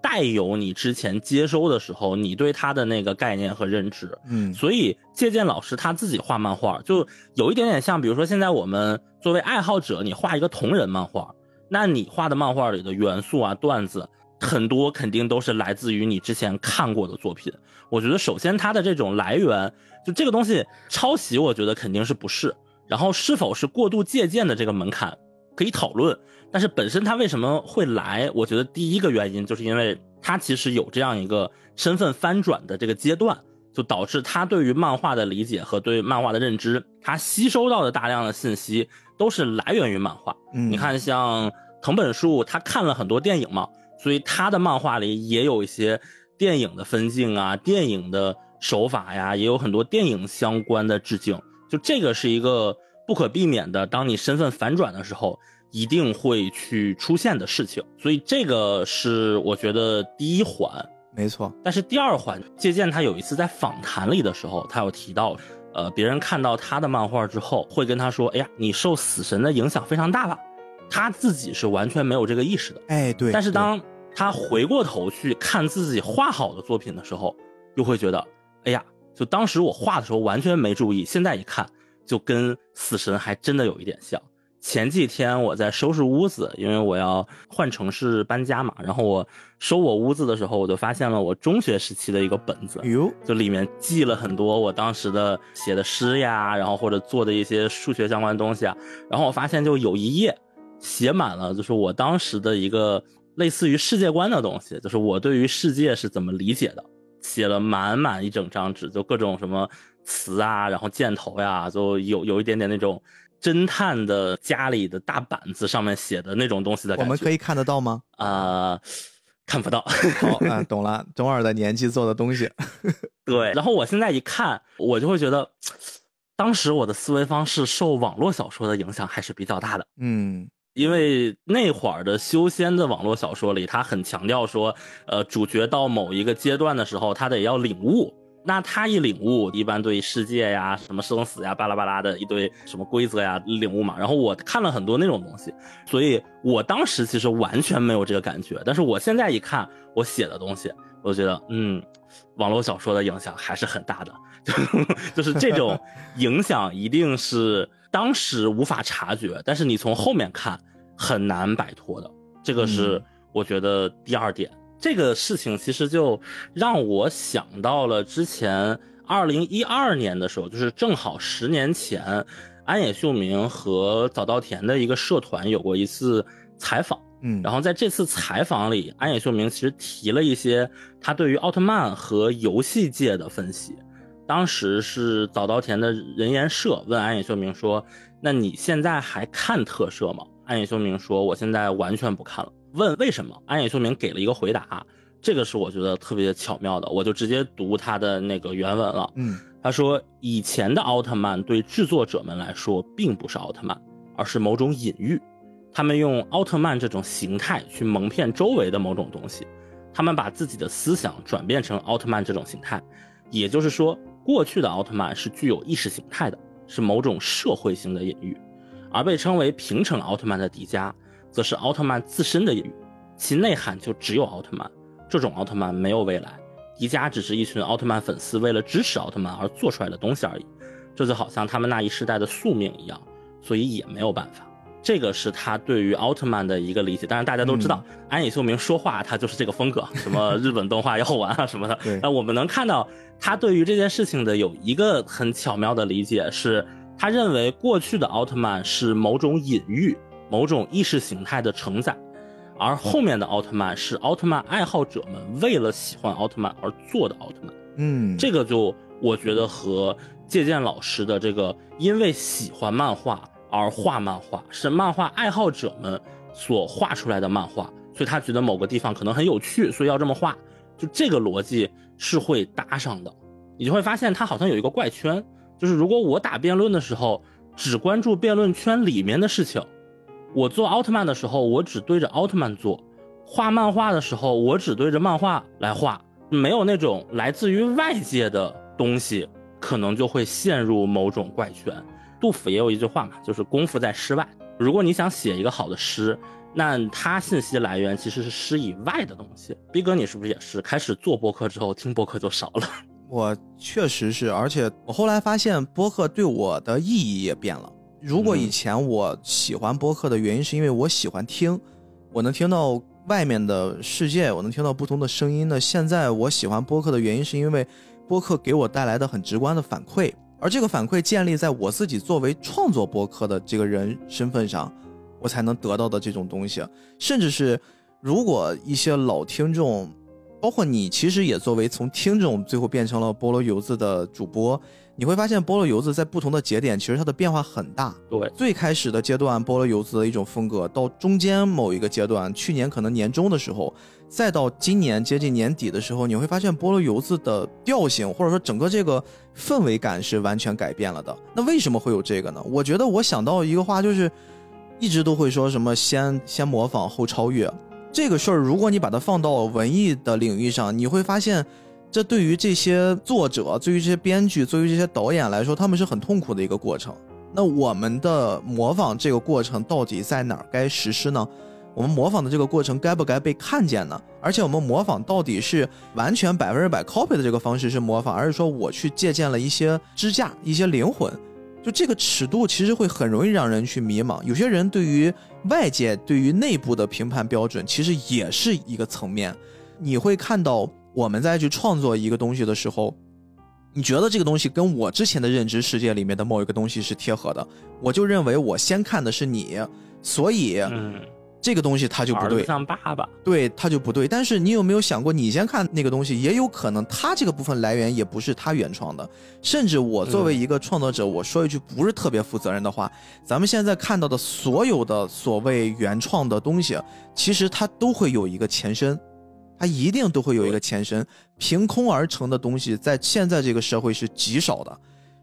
带有你之前接收的时候你对他的那个概念和认知。嗯，所以借鉴老师他自己画漫画，就有一点点像，比如说现在我们作为爱好者，你画一个同人漫画，那你画的漫画里的元素啊、段子。很多肯定都是来自于你之前看过的作品。我觉得首先它的这种来源，就这个东西抄袭，我觉得肯定是不是。然后是否是过度借鉴的这个门槛可以讨论。但是本身它为什么会来？我觉得第一个原因就是因为它其实有这样一个身份翻转的这个阶段，就导致他对于漫画的理解和对漫画的认知，他吸收到的大量的信息都是来源于漫画。你看，像藤本树，他看了很多电影嘛。所以他的漫画里也有一些电影的分镜啊，电影的手法呀，也有很多电影相关的致敬。就这个是一个不可避免的，当你身份反转的时候，一定会去出现的事情。所以这个是我觉得第一环，没错。但是第二环，借鉴他有一次在访谈里的时候，他有提到，呃，别人看到他的漫画之后，会跟他说：“哎呀，你受死神的影响非常大吧？”他自己是完全没有这个意识的。哎，对。但是当他回过头去看自己画好的作品的时候，又会觉得，哎呀，就当时我画的时候完全没注意，现在一看，就跟死神还真的有一点像。前几天我在收拾屋子，因为我要换城市搬家嘛，然后我收我屋子的时候，我就发现了我中学时期的一个本子，哟，就里面记了很多我当时的写的诗呀，然后或者做的一些数学相关东西啊，然后我发现就有一页写满了，就是我当时的一个。类似于世界观的东西，就是我对于世界是怎么理解的，写了满满一整张纸，就各种什么词啊，然后箭头呀，就有有一点点那种侦探的家里的大板子上面写的那种东西的感觉。我们可以看得到吗？啊，看不到。好，啊，懂了，中二的年纪做的东西。对，然后我现在一看，我就会觉得，当时我的思维方式受网络小说的影响还是比较大的。嗯。因为那会儿的修仙的网络小说里，他很强调说，呃，主角到某一个阶段的时候，他得要领悟。那他一领悟，一般对世界呀、什么生死呀、巴拉巴拉的一堆什么规则呀领悟嘛。然后我看了很多那种东西，所以我当时其实完全没有这个感觉。但是我现在一看我写的东西，我就觉得，嗯，网络小说的影响还是很大的，就是这种影响一定是当时无法察觉，但是你从后面看。很难摆脱的，这个是我觉得第二点。这个事情其实就让我想到了之前二零一二年的时候，就是正好十年前，安野秀明和早稻田的一个社团有过一次采访。嗯，然后在这次采访里，安野秀明其实提了一些他对于奥特曼和游戏界的分析。当时是早稻田的人言社问安野秀明说：“那你现在还看特摄吗？”安野秀明说：“我现在完全不看了。”问为什么？安野秀明给了一个回答，这个是我觉得特别巧妙的，我就直接读他的那个原文了。嗯，他说：“以前的奥特曼对制作者们来说并不是奥特曼，而是某种隐喻。他们用奥特曼这种形态去蒙骗周围的某种东西，他们把自己的思想转变成奥特曼这种形态。也就是说，过去的奥特曼是具有意识形态的，是某种社会性的隐喻。”而被称为平成奥特曼的迪迦，则是奥特曼自身的隐喻，其内涵就只有奥特曼。这种奥特曼没有未来，迪迦只是一群奥特曼粉丝为了支持奥特曼而做出来的东西而已。这就好像他们那一世代的宿命一样，所以也没有办法。这个是他对于奥特曼的一个理解。当然，大家都知道安野秀明说话他就是这个风格，什么日本动画要玩啊什么的。那我们能看到他对于这件事情的有一个很巧妙的理解是。他认为过去的奥特曼是某种隐喻、某种意识形态的承载，而后面的奥特曼是奥特曼爱好者们为了喜欢奥特曼而做的奥特曼。嗯，这个就我觉得和借鉴老师的这个因为喜欢漫画而画漫画，是漫画爱好者们所画出来的漫画，所以他觉得某个地方可能很有趣，所以要这么画，就这个逻辑是会搭上的。你就会发现他好像有一个怪圈。就是如果我打辩论的时候只关注辩论圈里面的事情，我做奥特曼的时候我只对着奥特曼做，画漫画的时候我只对着漫画来画，没有那种来自于外界的东西，可能就会陷入某种怪圈。杜甫也有一句话嘛，就是功夫在诗外。如果你想写一个好的诗，那它信息来源其实是诗以外的东西。逼哥，你是不是也是开始做播客之后听播客就少了？我确实是，而且我后来发现播客对我的意义也变了。如果以前我喜欢播客的原因是因为我喜欢听，我能听到外面的世界，我能听到不同的声音那现在我喜欢播客的原因是因为播客给我带来的很直观的反馈，而这个反馈建立在我自己作为创作播客的这个人身份上，我才能得到的这种东西。甚至是如果一些老听众。包括你其实也作为从听众最后变成了菠萝油子的主播。你会发现菠萝油子在不同的节点，其实它的变化很大。对，最开始的阶段，菠萝油子的一种风格，到中间某一个阶段，去年可能年中的时候，再到今年接近年底的时候，你会发现菠萝油子的调性，或者说整个这个氛围感是完全改变了的。那为什么会有这个呢？我觉得我想到一个话，就是一直都会说什么先先模仿后超越这个事儿。如果你把它放到文艺的领域上，你会发现。这对于这些作者，对于这些编剧，对于这些导演来说，他们是很痛苦的一个过程。那我们的模仿这个过程到底在哪儿该实施呢？我们模仿的这个过程该不该被看见呢？而且我们模仿到底是完全百分之百 copy 的这个方式是模仿，而是说我去借鉴了一些支架、一些灵魂？就这个尺度其实会很容易让人去迷茫。有些人对于外界、对于内部的评判标准，其实也是一个层面。你会看到。我们在去创作一个东西的时候，你觉得这个东西跟我之前的认知世界里面的某一个东西是贴合的，我就认为我先看的是你，所以这个东西它就不对。像爸爸，对，它就不对。但是你有没有想过，你先看那个东西，也有可能它这个部分来源也不是他原创的。甚至我作为一个创作者，我说一句不是特别负责任的话，咱们现在看到的所有的所谓原创的东西，其实它都会有一个前身。它一定都会有一个前身，凭空而成的东西，在现在这个社会是极少的，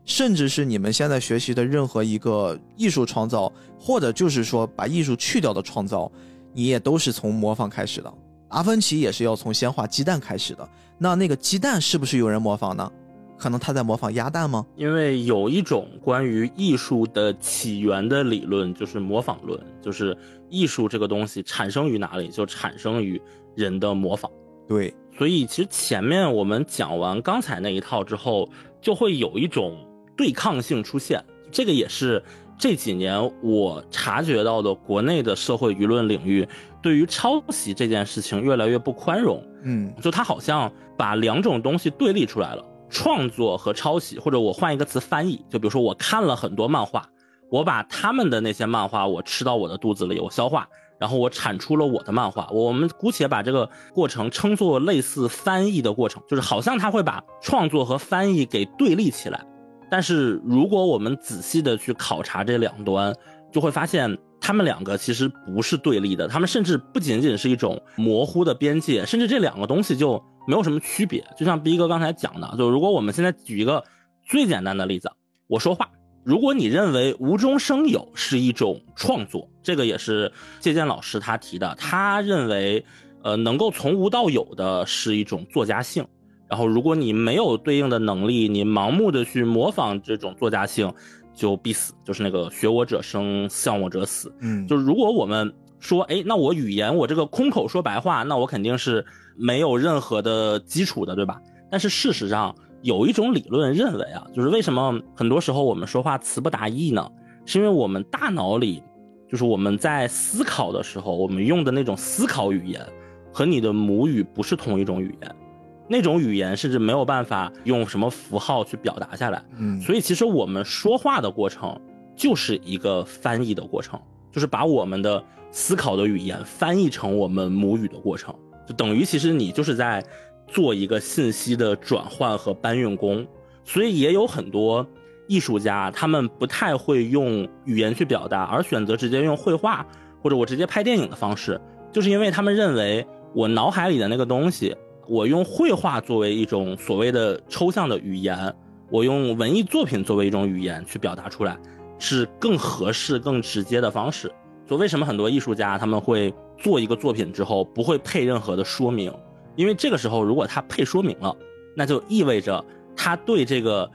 甚至是你们现在学习的任何一个艺术创造，或者就是说把艺术去掉的创造，你也都是从模仿开始的。达芬奇也是要从先画鸡蛋开始的，那那个鸡蛋是不是有人模仿呢？可能他在模仿鸭蛋吗？因为有一种关于艺术的起源的理论，就是模仿论，就是艺术这个东西产生于哪里，就产生于。人的模仿，对，所以其实前面我们讲完刚才那一套之后，就会有一种对抗性出现。这个也是这几年我察觉到的，国内的社会舆论领域对于抄袭这件事情越来越不宽容。嗯，就他好像把两种东西对立出来了，创作和抄袭，或者我换一个词翻译，就比如说我看了很多漫画，我把他们的那些漫画我吃到我的肚子里，我消化。然后我产出了我的漫画，我们姑且把这个过程称作类似翻译的过程，就是好像他会把创作和翻译给对立起来。但是如果我们仔细的去考察这两端，就会发现他们两个其实不是对立的，他们甚至不仅仅是一种模糊的边界，甚至这两个东西就没有什么区别。就像逼哥刚才讲的，就如果我们现在举一个最简单的例子，我说话。如果你认为无中生有是一种创作，这个也是借鉴老师他提的。他认为，呃，能够从无到有的是一种作家性。然后，如果你没有对应的能力，你盲目的去模仿这种作家性，就必死。就是那个学我者生，向我者死。嗯，就是如果我们说，哎，那我语言我这个空口说白话，那我肯定是没有任何的基础的，对吧？但是事实上。有一种理论认为啊，就是为什么很多时候我们说话词不达意呢？是因为我们大脑里，就是我们在思考的时候，我们用的那种思考语言，和你的母语不是同一种语言，那种语言甚至没有办法用什么符号去表达下来。嗯，所以其实我们说话的过程就是一个翻译的过程，就是把我们的思考的语言翻译成我们母语的过程，就等于其实你就是在。做一个信息的转换和搬运工，所以也有很多艺术家，他们不太会用语言去表达，而选择直接用绘画或者我直接拍电影的方式，就是因为他们认为我脑海里的那个东西，我用绘画作为一种所谓的抽象的语言，我用文艺作品作为一种语言去表达出来，是更合适、更直接的方式。所以为什么很多艺术家他们会做一个作品之后不会配任何的说明？因为这个时候，如果他配说明了，那就意味着他对这个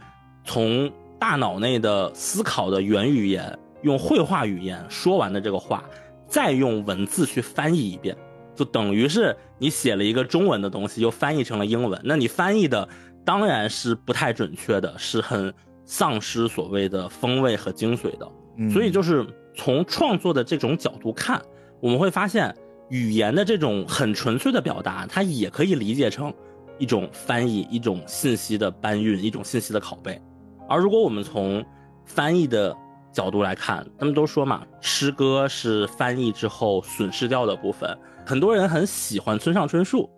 从大脑内的思考的原语言，用绘画语言说完的这个话，再用文字去翻译一遍，就等于是你写了一个中文的东西，又翻译成了英文。那你翻译的当然是不太准确的，是很丧失所谓的风味和精髓的。所以，就是从创作的这种角度看，我们会发现。语言的这种很纯粹的表达，它也可以理解成一种翻译、一种信息的搬运、一种信息的拷贝。而如果我们从翻译的角度来看，他们都说嘛，诗歌是翻译之后损失掉的部分。很多人很喜欢村上春树，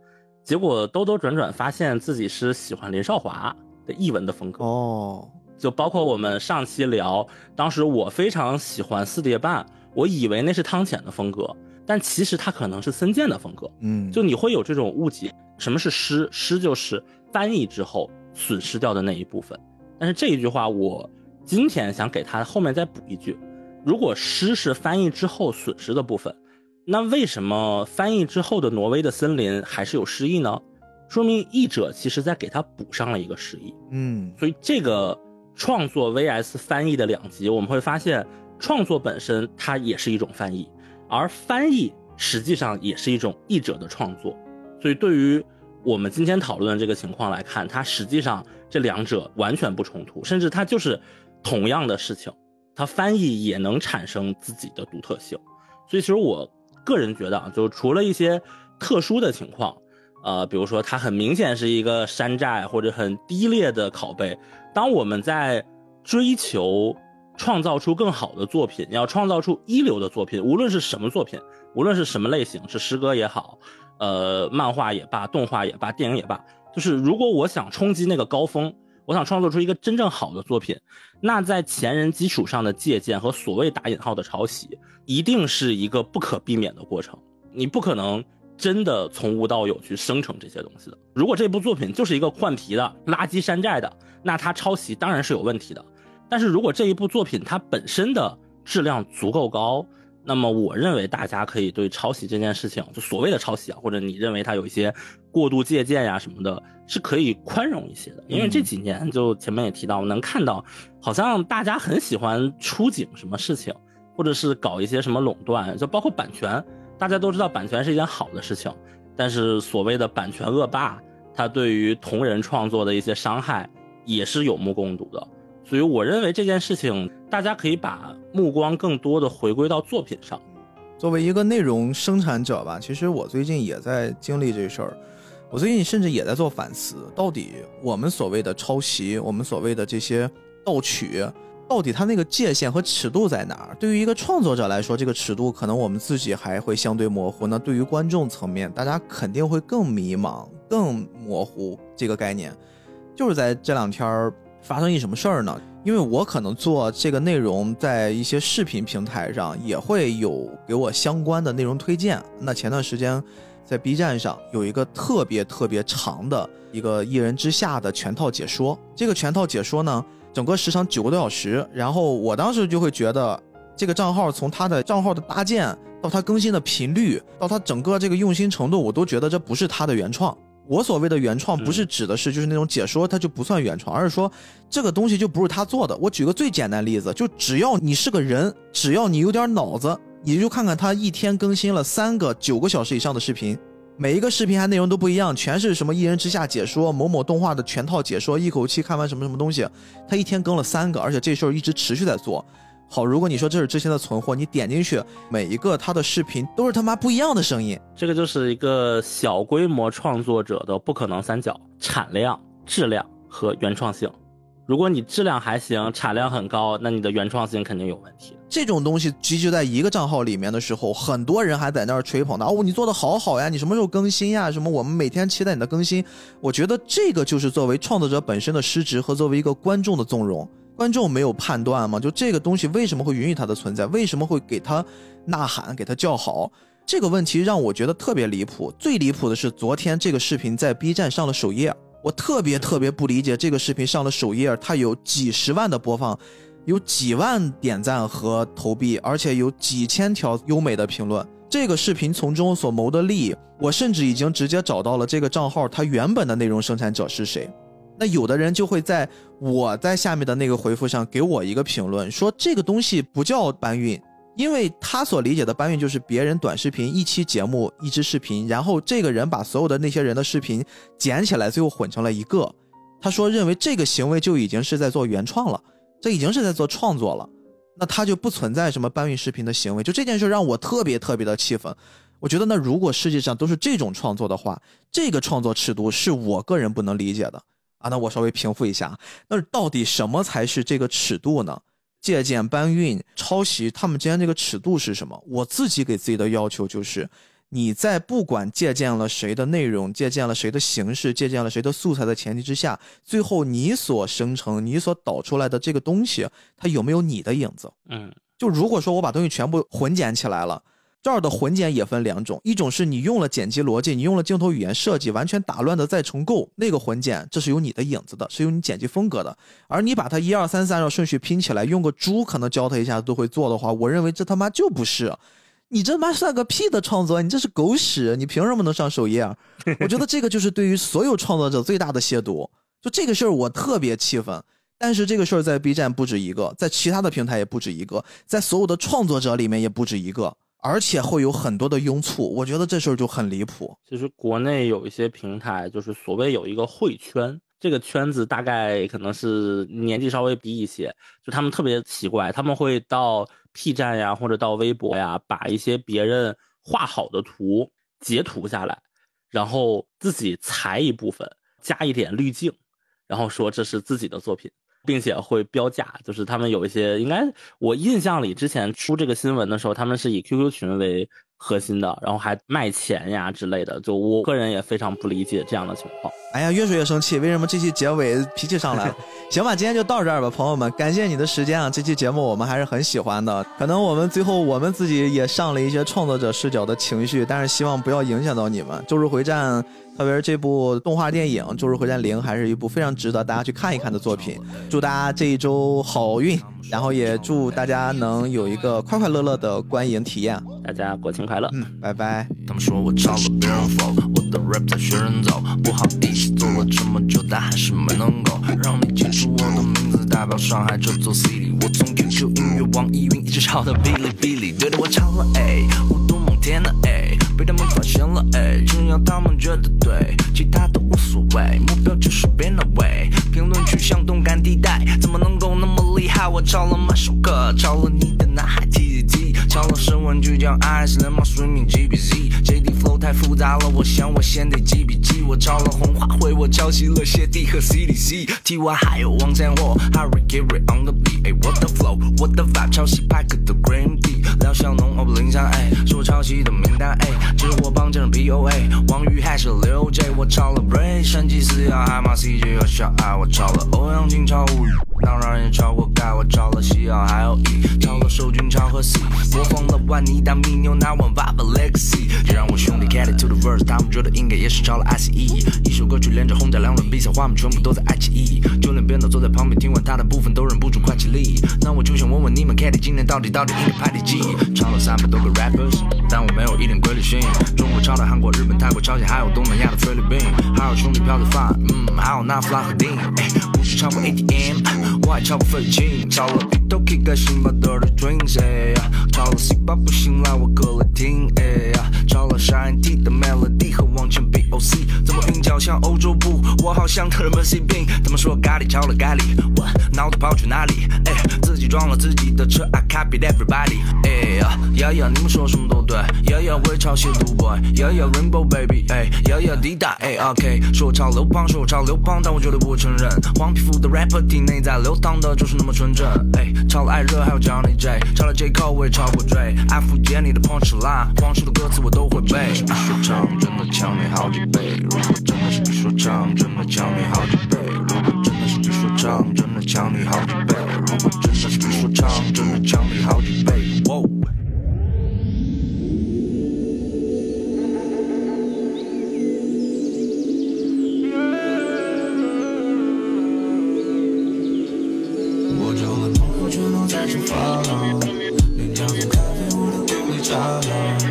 结果兜兜转转发现自己是喜欢林少华的译文的风格哦，就包括我们上期聊，当时我非常喜欢四叠半，我以为那是汤浅的风格，但其实他可能是森健的风格。嗯，就你会有这种误解，什么是诗？诗就是翻译之后损失掉的那一部分。但是这一句话，我今天想给他后面再补一句：如果诗是翻译之后损失的部分。那为什么翻译之后的挪威的森林还是有诗意呢？说明译者其实在给他补上了一个诗意。嗯，所以这个创作 vs 翻译的两极，我们会发现创作本身它也是一种翻译，而翻译实际上也是一种译者的创作。所以对于我们今天讨论的这个情况来看，它实际上这两者完全不冲突，甚至它就是同样的事情，它翻译也能产生自己的独特性。所以其实我。个人觉得啊，就除了一些特殊的情况，呃，比如说它很明显是一个山寨或者很低劣的拷贝。当我们在追求创造出更好的作品，要创造出一流的作品，无论是什么作品，无论是什么类型，是诗歌也好，呃，漫画也罢，动画也罢，电影也罢，就是如果我想冲击那个高峰。我想创作出一个真正好的作品，那在前人基础上的借鉴和所谓打引号的抄袭，一定是一个不可避免的过程。你不可能真的从无到有去生成这些东西的。如果这部作品就是一个换皮的垃圾山寨的，那它抄袭当然是有问题的。但是如果这一部作品它本身的质量足够高，那么我认为大家可以对抄袭这件事情，就所谓的抄袭啊，或者你认为它有一些过度借鉴呀什么的，是可以宽容一些的。因为这几年就前面也提到，能看到好像大家很喜欢出警什么事情，或者是搞一些什么垄断，就包括版权，大家都知道版权是一件好的事情，但是所谓的版权恶霸，他对于同人创作的一些伤害也是有目共睹的。所以我认为这件事情，大家可以把目光更多的回归到作品上。作为一个内容生产者吧，其实我最近也在经历这事儿。我最近甚至也在做反思，到底我们所谓的抄袭，我们所谓的这些盗取，到底它那个界限和尺度在哪儿？对于一个创作者来说，这个尺度可能我们自己还会相对模糊。那对于观众层面，大家肯定会更迷茫、更模糊这个概念。就是在这两天儿。发生一什么事儿呢？因为我可能做这个内容，在一些视频平台上也会有给我相关的内容推荐。那前段时间，在 B 站上有一个特别特别长的一个一人之下的全套解说。这个全套解说呢，整个时长九个多小时。然后我当时就会觉得，这个账号从它的账号的搭建到它更新的频率，到它整个这个用心程度，我都觉得这不是它的原创。我所谓的原创，不是指的是就是那种解说，它就不算原创，而是说这个东西就不是他做的。我举个最简单例子，就只要你是个人，只要你有点脑子，你就看看他一天更新了三个九个小时以上的视频，每一个视频还内容都不一样，全是什么一人之下解说某某动画的全套解说，一口气看完什么什么东西，他一天更了三个，而且这事儿一直持续在做。好，如果你说这是之前的存货，你点进去，每一个他的视频都是他妈不一样的声音。这个就是一个小规模创作者的不可能三角：产量、质量和原创性。如果你质量还行，产量很高，那你的原创性肯定有问题。这种东西集聚在一个账号里面的时候，很多人还在那儿吹捧呢。哦，你做的好好呀，你什么时候更新呀？什么我们每天期待你的更新。我觉得这个就是作为创作者本身的失职和作为一个观众的纵容。观众没有判断吗？就这个东西为什么会允许它的存在？为什么会给他呐喊、给他叫好？这个问题让我觉得特别离谱。最离谱的是昨天这个视频在 B 站上了首页，我特别特别不理解这个视频上了首页，它有几十万的播放，有几万点赞和投币，而且有几千条优美的评论。这个视频从中所谋的利益，我甚至已经直接找到了这个账号它原本的内容生产者是谁。那有的人就会在我在下面的那个回复上给我一个评论，说这个东西不叫搬运，因为他所理解的搬运就是别人短视频一期节目一支视频，然后这个人把所有的那些人的视频剪起来，最后混成了一个。他说认为这个行为就已经是在做原创了，这已经是在做创作了，那他就不存在什么搬运视频的行为。就这件事让我特别特别的气愤。我觉得那如果世界上都是这种创作的话，这个创作尺度是我个人不能理解的。啊，那我稍微平复一下，那到底什么才是这个尺度呢？借鉴、搬运、抄袭，他们之间这个尺度是什么？我自己给自己的要求就是，你在不管借鉴了谁的内容、借鉴了谁的形式、借鉴了谁的素材的前提之下，最后你所生成、你所导出来的这个东西，它有没有你的影子？嗯，就如果说我把东西全部混剪起来了。这儿的混剪也分两种，一种是你用了剪辑逻辑，你用了镜头语言设计，完全打乱的再重构那个混剪，这是有你的影子的，是有你剪辑风格的。而你把它一二三四按照顺序拼起来，用个猪可能教他一下都会做的话，我认为这他妈就不是，你这妈算个屁的创作，你这是狗屎，你凭什么能上首页？我觉得这个就是对于所有创作者最大的亵渎。就这个事儿，我特别气愤。但是这个事儿在 B 站不止一个，在其他的平台也不止一个，在所有的创作者里面也不止一个。而且会有很多的拥簇，我觉得这事儿就很离谱。其实国内有一些平台，就是所谓有一个会圈，这个圈子大概可能是年纪稍微低一些，就他们特别奇怪，他们会到 P 站呀或者到微博呀，把一些别人画好的图截图下来，然后自己裁一部分，加一点滤镜，然后说这是自己的作品。并且会标价，就是他们有一些，应该我印象里之前出这个新闻的时候，他们是以 QQ 群为核心的，然后还卖钱呀之类的，就我个人也非常不理解这样的情况。哎呀，越说越生气，为什么这期结尾脾气上来了？行吧，今天就到这儿吧，朋友们，感谢你的时间啊！这期节目我们还是很喜欢的，可能我们最后我们自己也上了一些创作者视角的情绪，但是希望不要影响到你们。周日回战。特别是这部动画电影《周日回战零》，还是一部非常值得大家去看一看的作品。祝大家这一周好运，然后也祝大家能有一个快快乐乐的观影体验。大家国庆快乐，嗯，拜拜。他们说我抄了别人 flow，我的 rap 在学人走。不好意思，做了这么久，但还是没能够让你记住我的名字，代表上海这座 city。我从 QQ 音乐、网易云一直抄到哔哩哔哩，对的，我抄了哎我多梦天呐，哎。被他们发现了，哎，只要他们觉得对，其他都无所谓，目标就是变了位。评论区像动感地带，怎么能够那么厉害？我抄了满首歌，抄了你的男孩 T T T，抄了神玩具叫 Ice 连忙睡眠 G B Z，J D flow 太复杂了，我想我先得记笔记。我抄了红花会，我抄袭了谢帝和 C D C，T Y 还有王千霍，Harry Gary on the beat，哎，我的 flow，我的 vibe，抄袭派克的 Green D，廖小农 o 不零三，哎，是我抄袭的名单，哎。只是我帮着 P O A，王宇还是刘 J，我抄了 Bray，神奇四要海马 C J 和小爱，我抄了欧阳靖超物语，当然也抄过盖，我抄了西奥还有 E，抄了受君超和 C，播放了万尼达米牛拿万爸爸 Legacy，就让我兄弟 get it to the verse，他们觉得应该也是抄了 I C E，一首歌曲连着轰炸两轮比赛，画面全部都在爱奇艺，就连编导坐在旁边听完他的部分都忍不住快起立，那我就想问问你们 k a t i e 今年到底到底应该排第几？抄了三百多个 rappers，但我没有一点规律性。中国抄的韩国、日本、泰国、朝鲜，还有东南亚的菲律宾，还有兄弟票的饭，嗯，还有那弗拉赫丁。哎，不是抄过 ATM，我还抄过费玉清，抄了芋头 K 改新版的 Dirty Dreams，哎呀，抄了 C 八不行来我歌来听，哎呀，抄了 Shine T 的 Melody 和往前 BOC，怎么韵脚像欧洲步，我好像特么 C 病。他们说咖喱抄了咖喱，我脑子跑去哪里？哎，自己撞了自己的车，I copy everybody，哎呀，呀呀，你们说什么都对，呀呀，我也抄袭读。Yeah yeah Rainbow baby，哎，Yeah yeah 滴答，哎 OK，说我超流氓，说我超流氓，但我绝对不承认。黄皮肤度的 rapper 体内在流淌的就是那么纯正。诶，超了艾热还有 Johnny J，超了 J Cole 我也超过 Jay，阿福杰你的 punch line，光说的歌词我都会背。是不说唱真的强你好几倍，如果真的是不说唱真的强你好几倍，如果真的是不说唱真的强你好几倍，如果真的是不说唱真的强你好几倍。follow. Big love and coffee, wanna.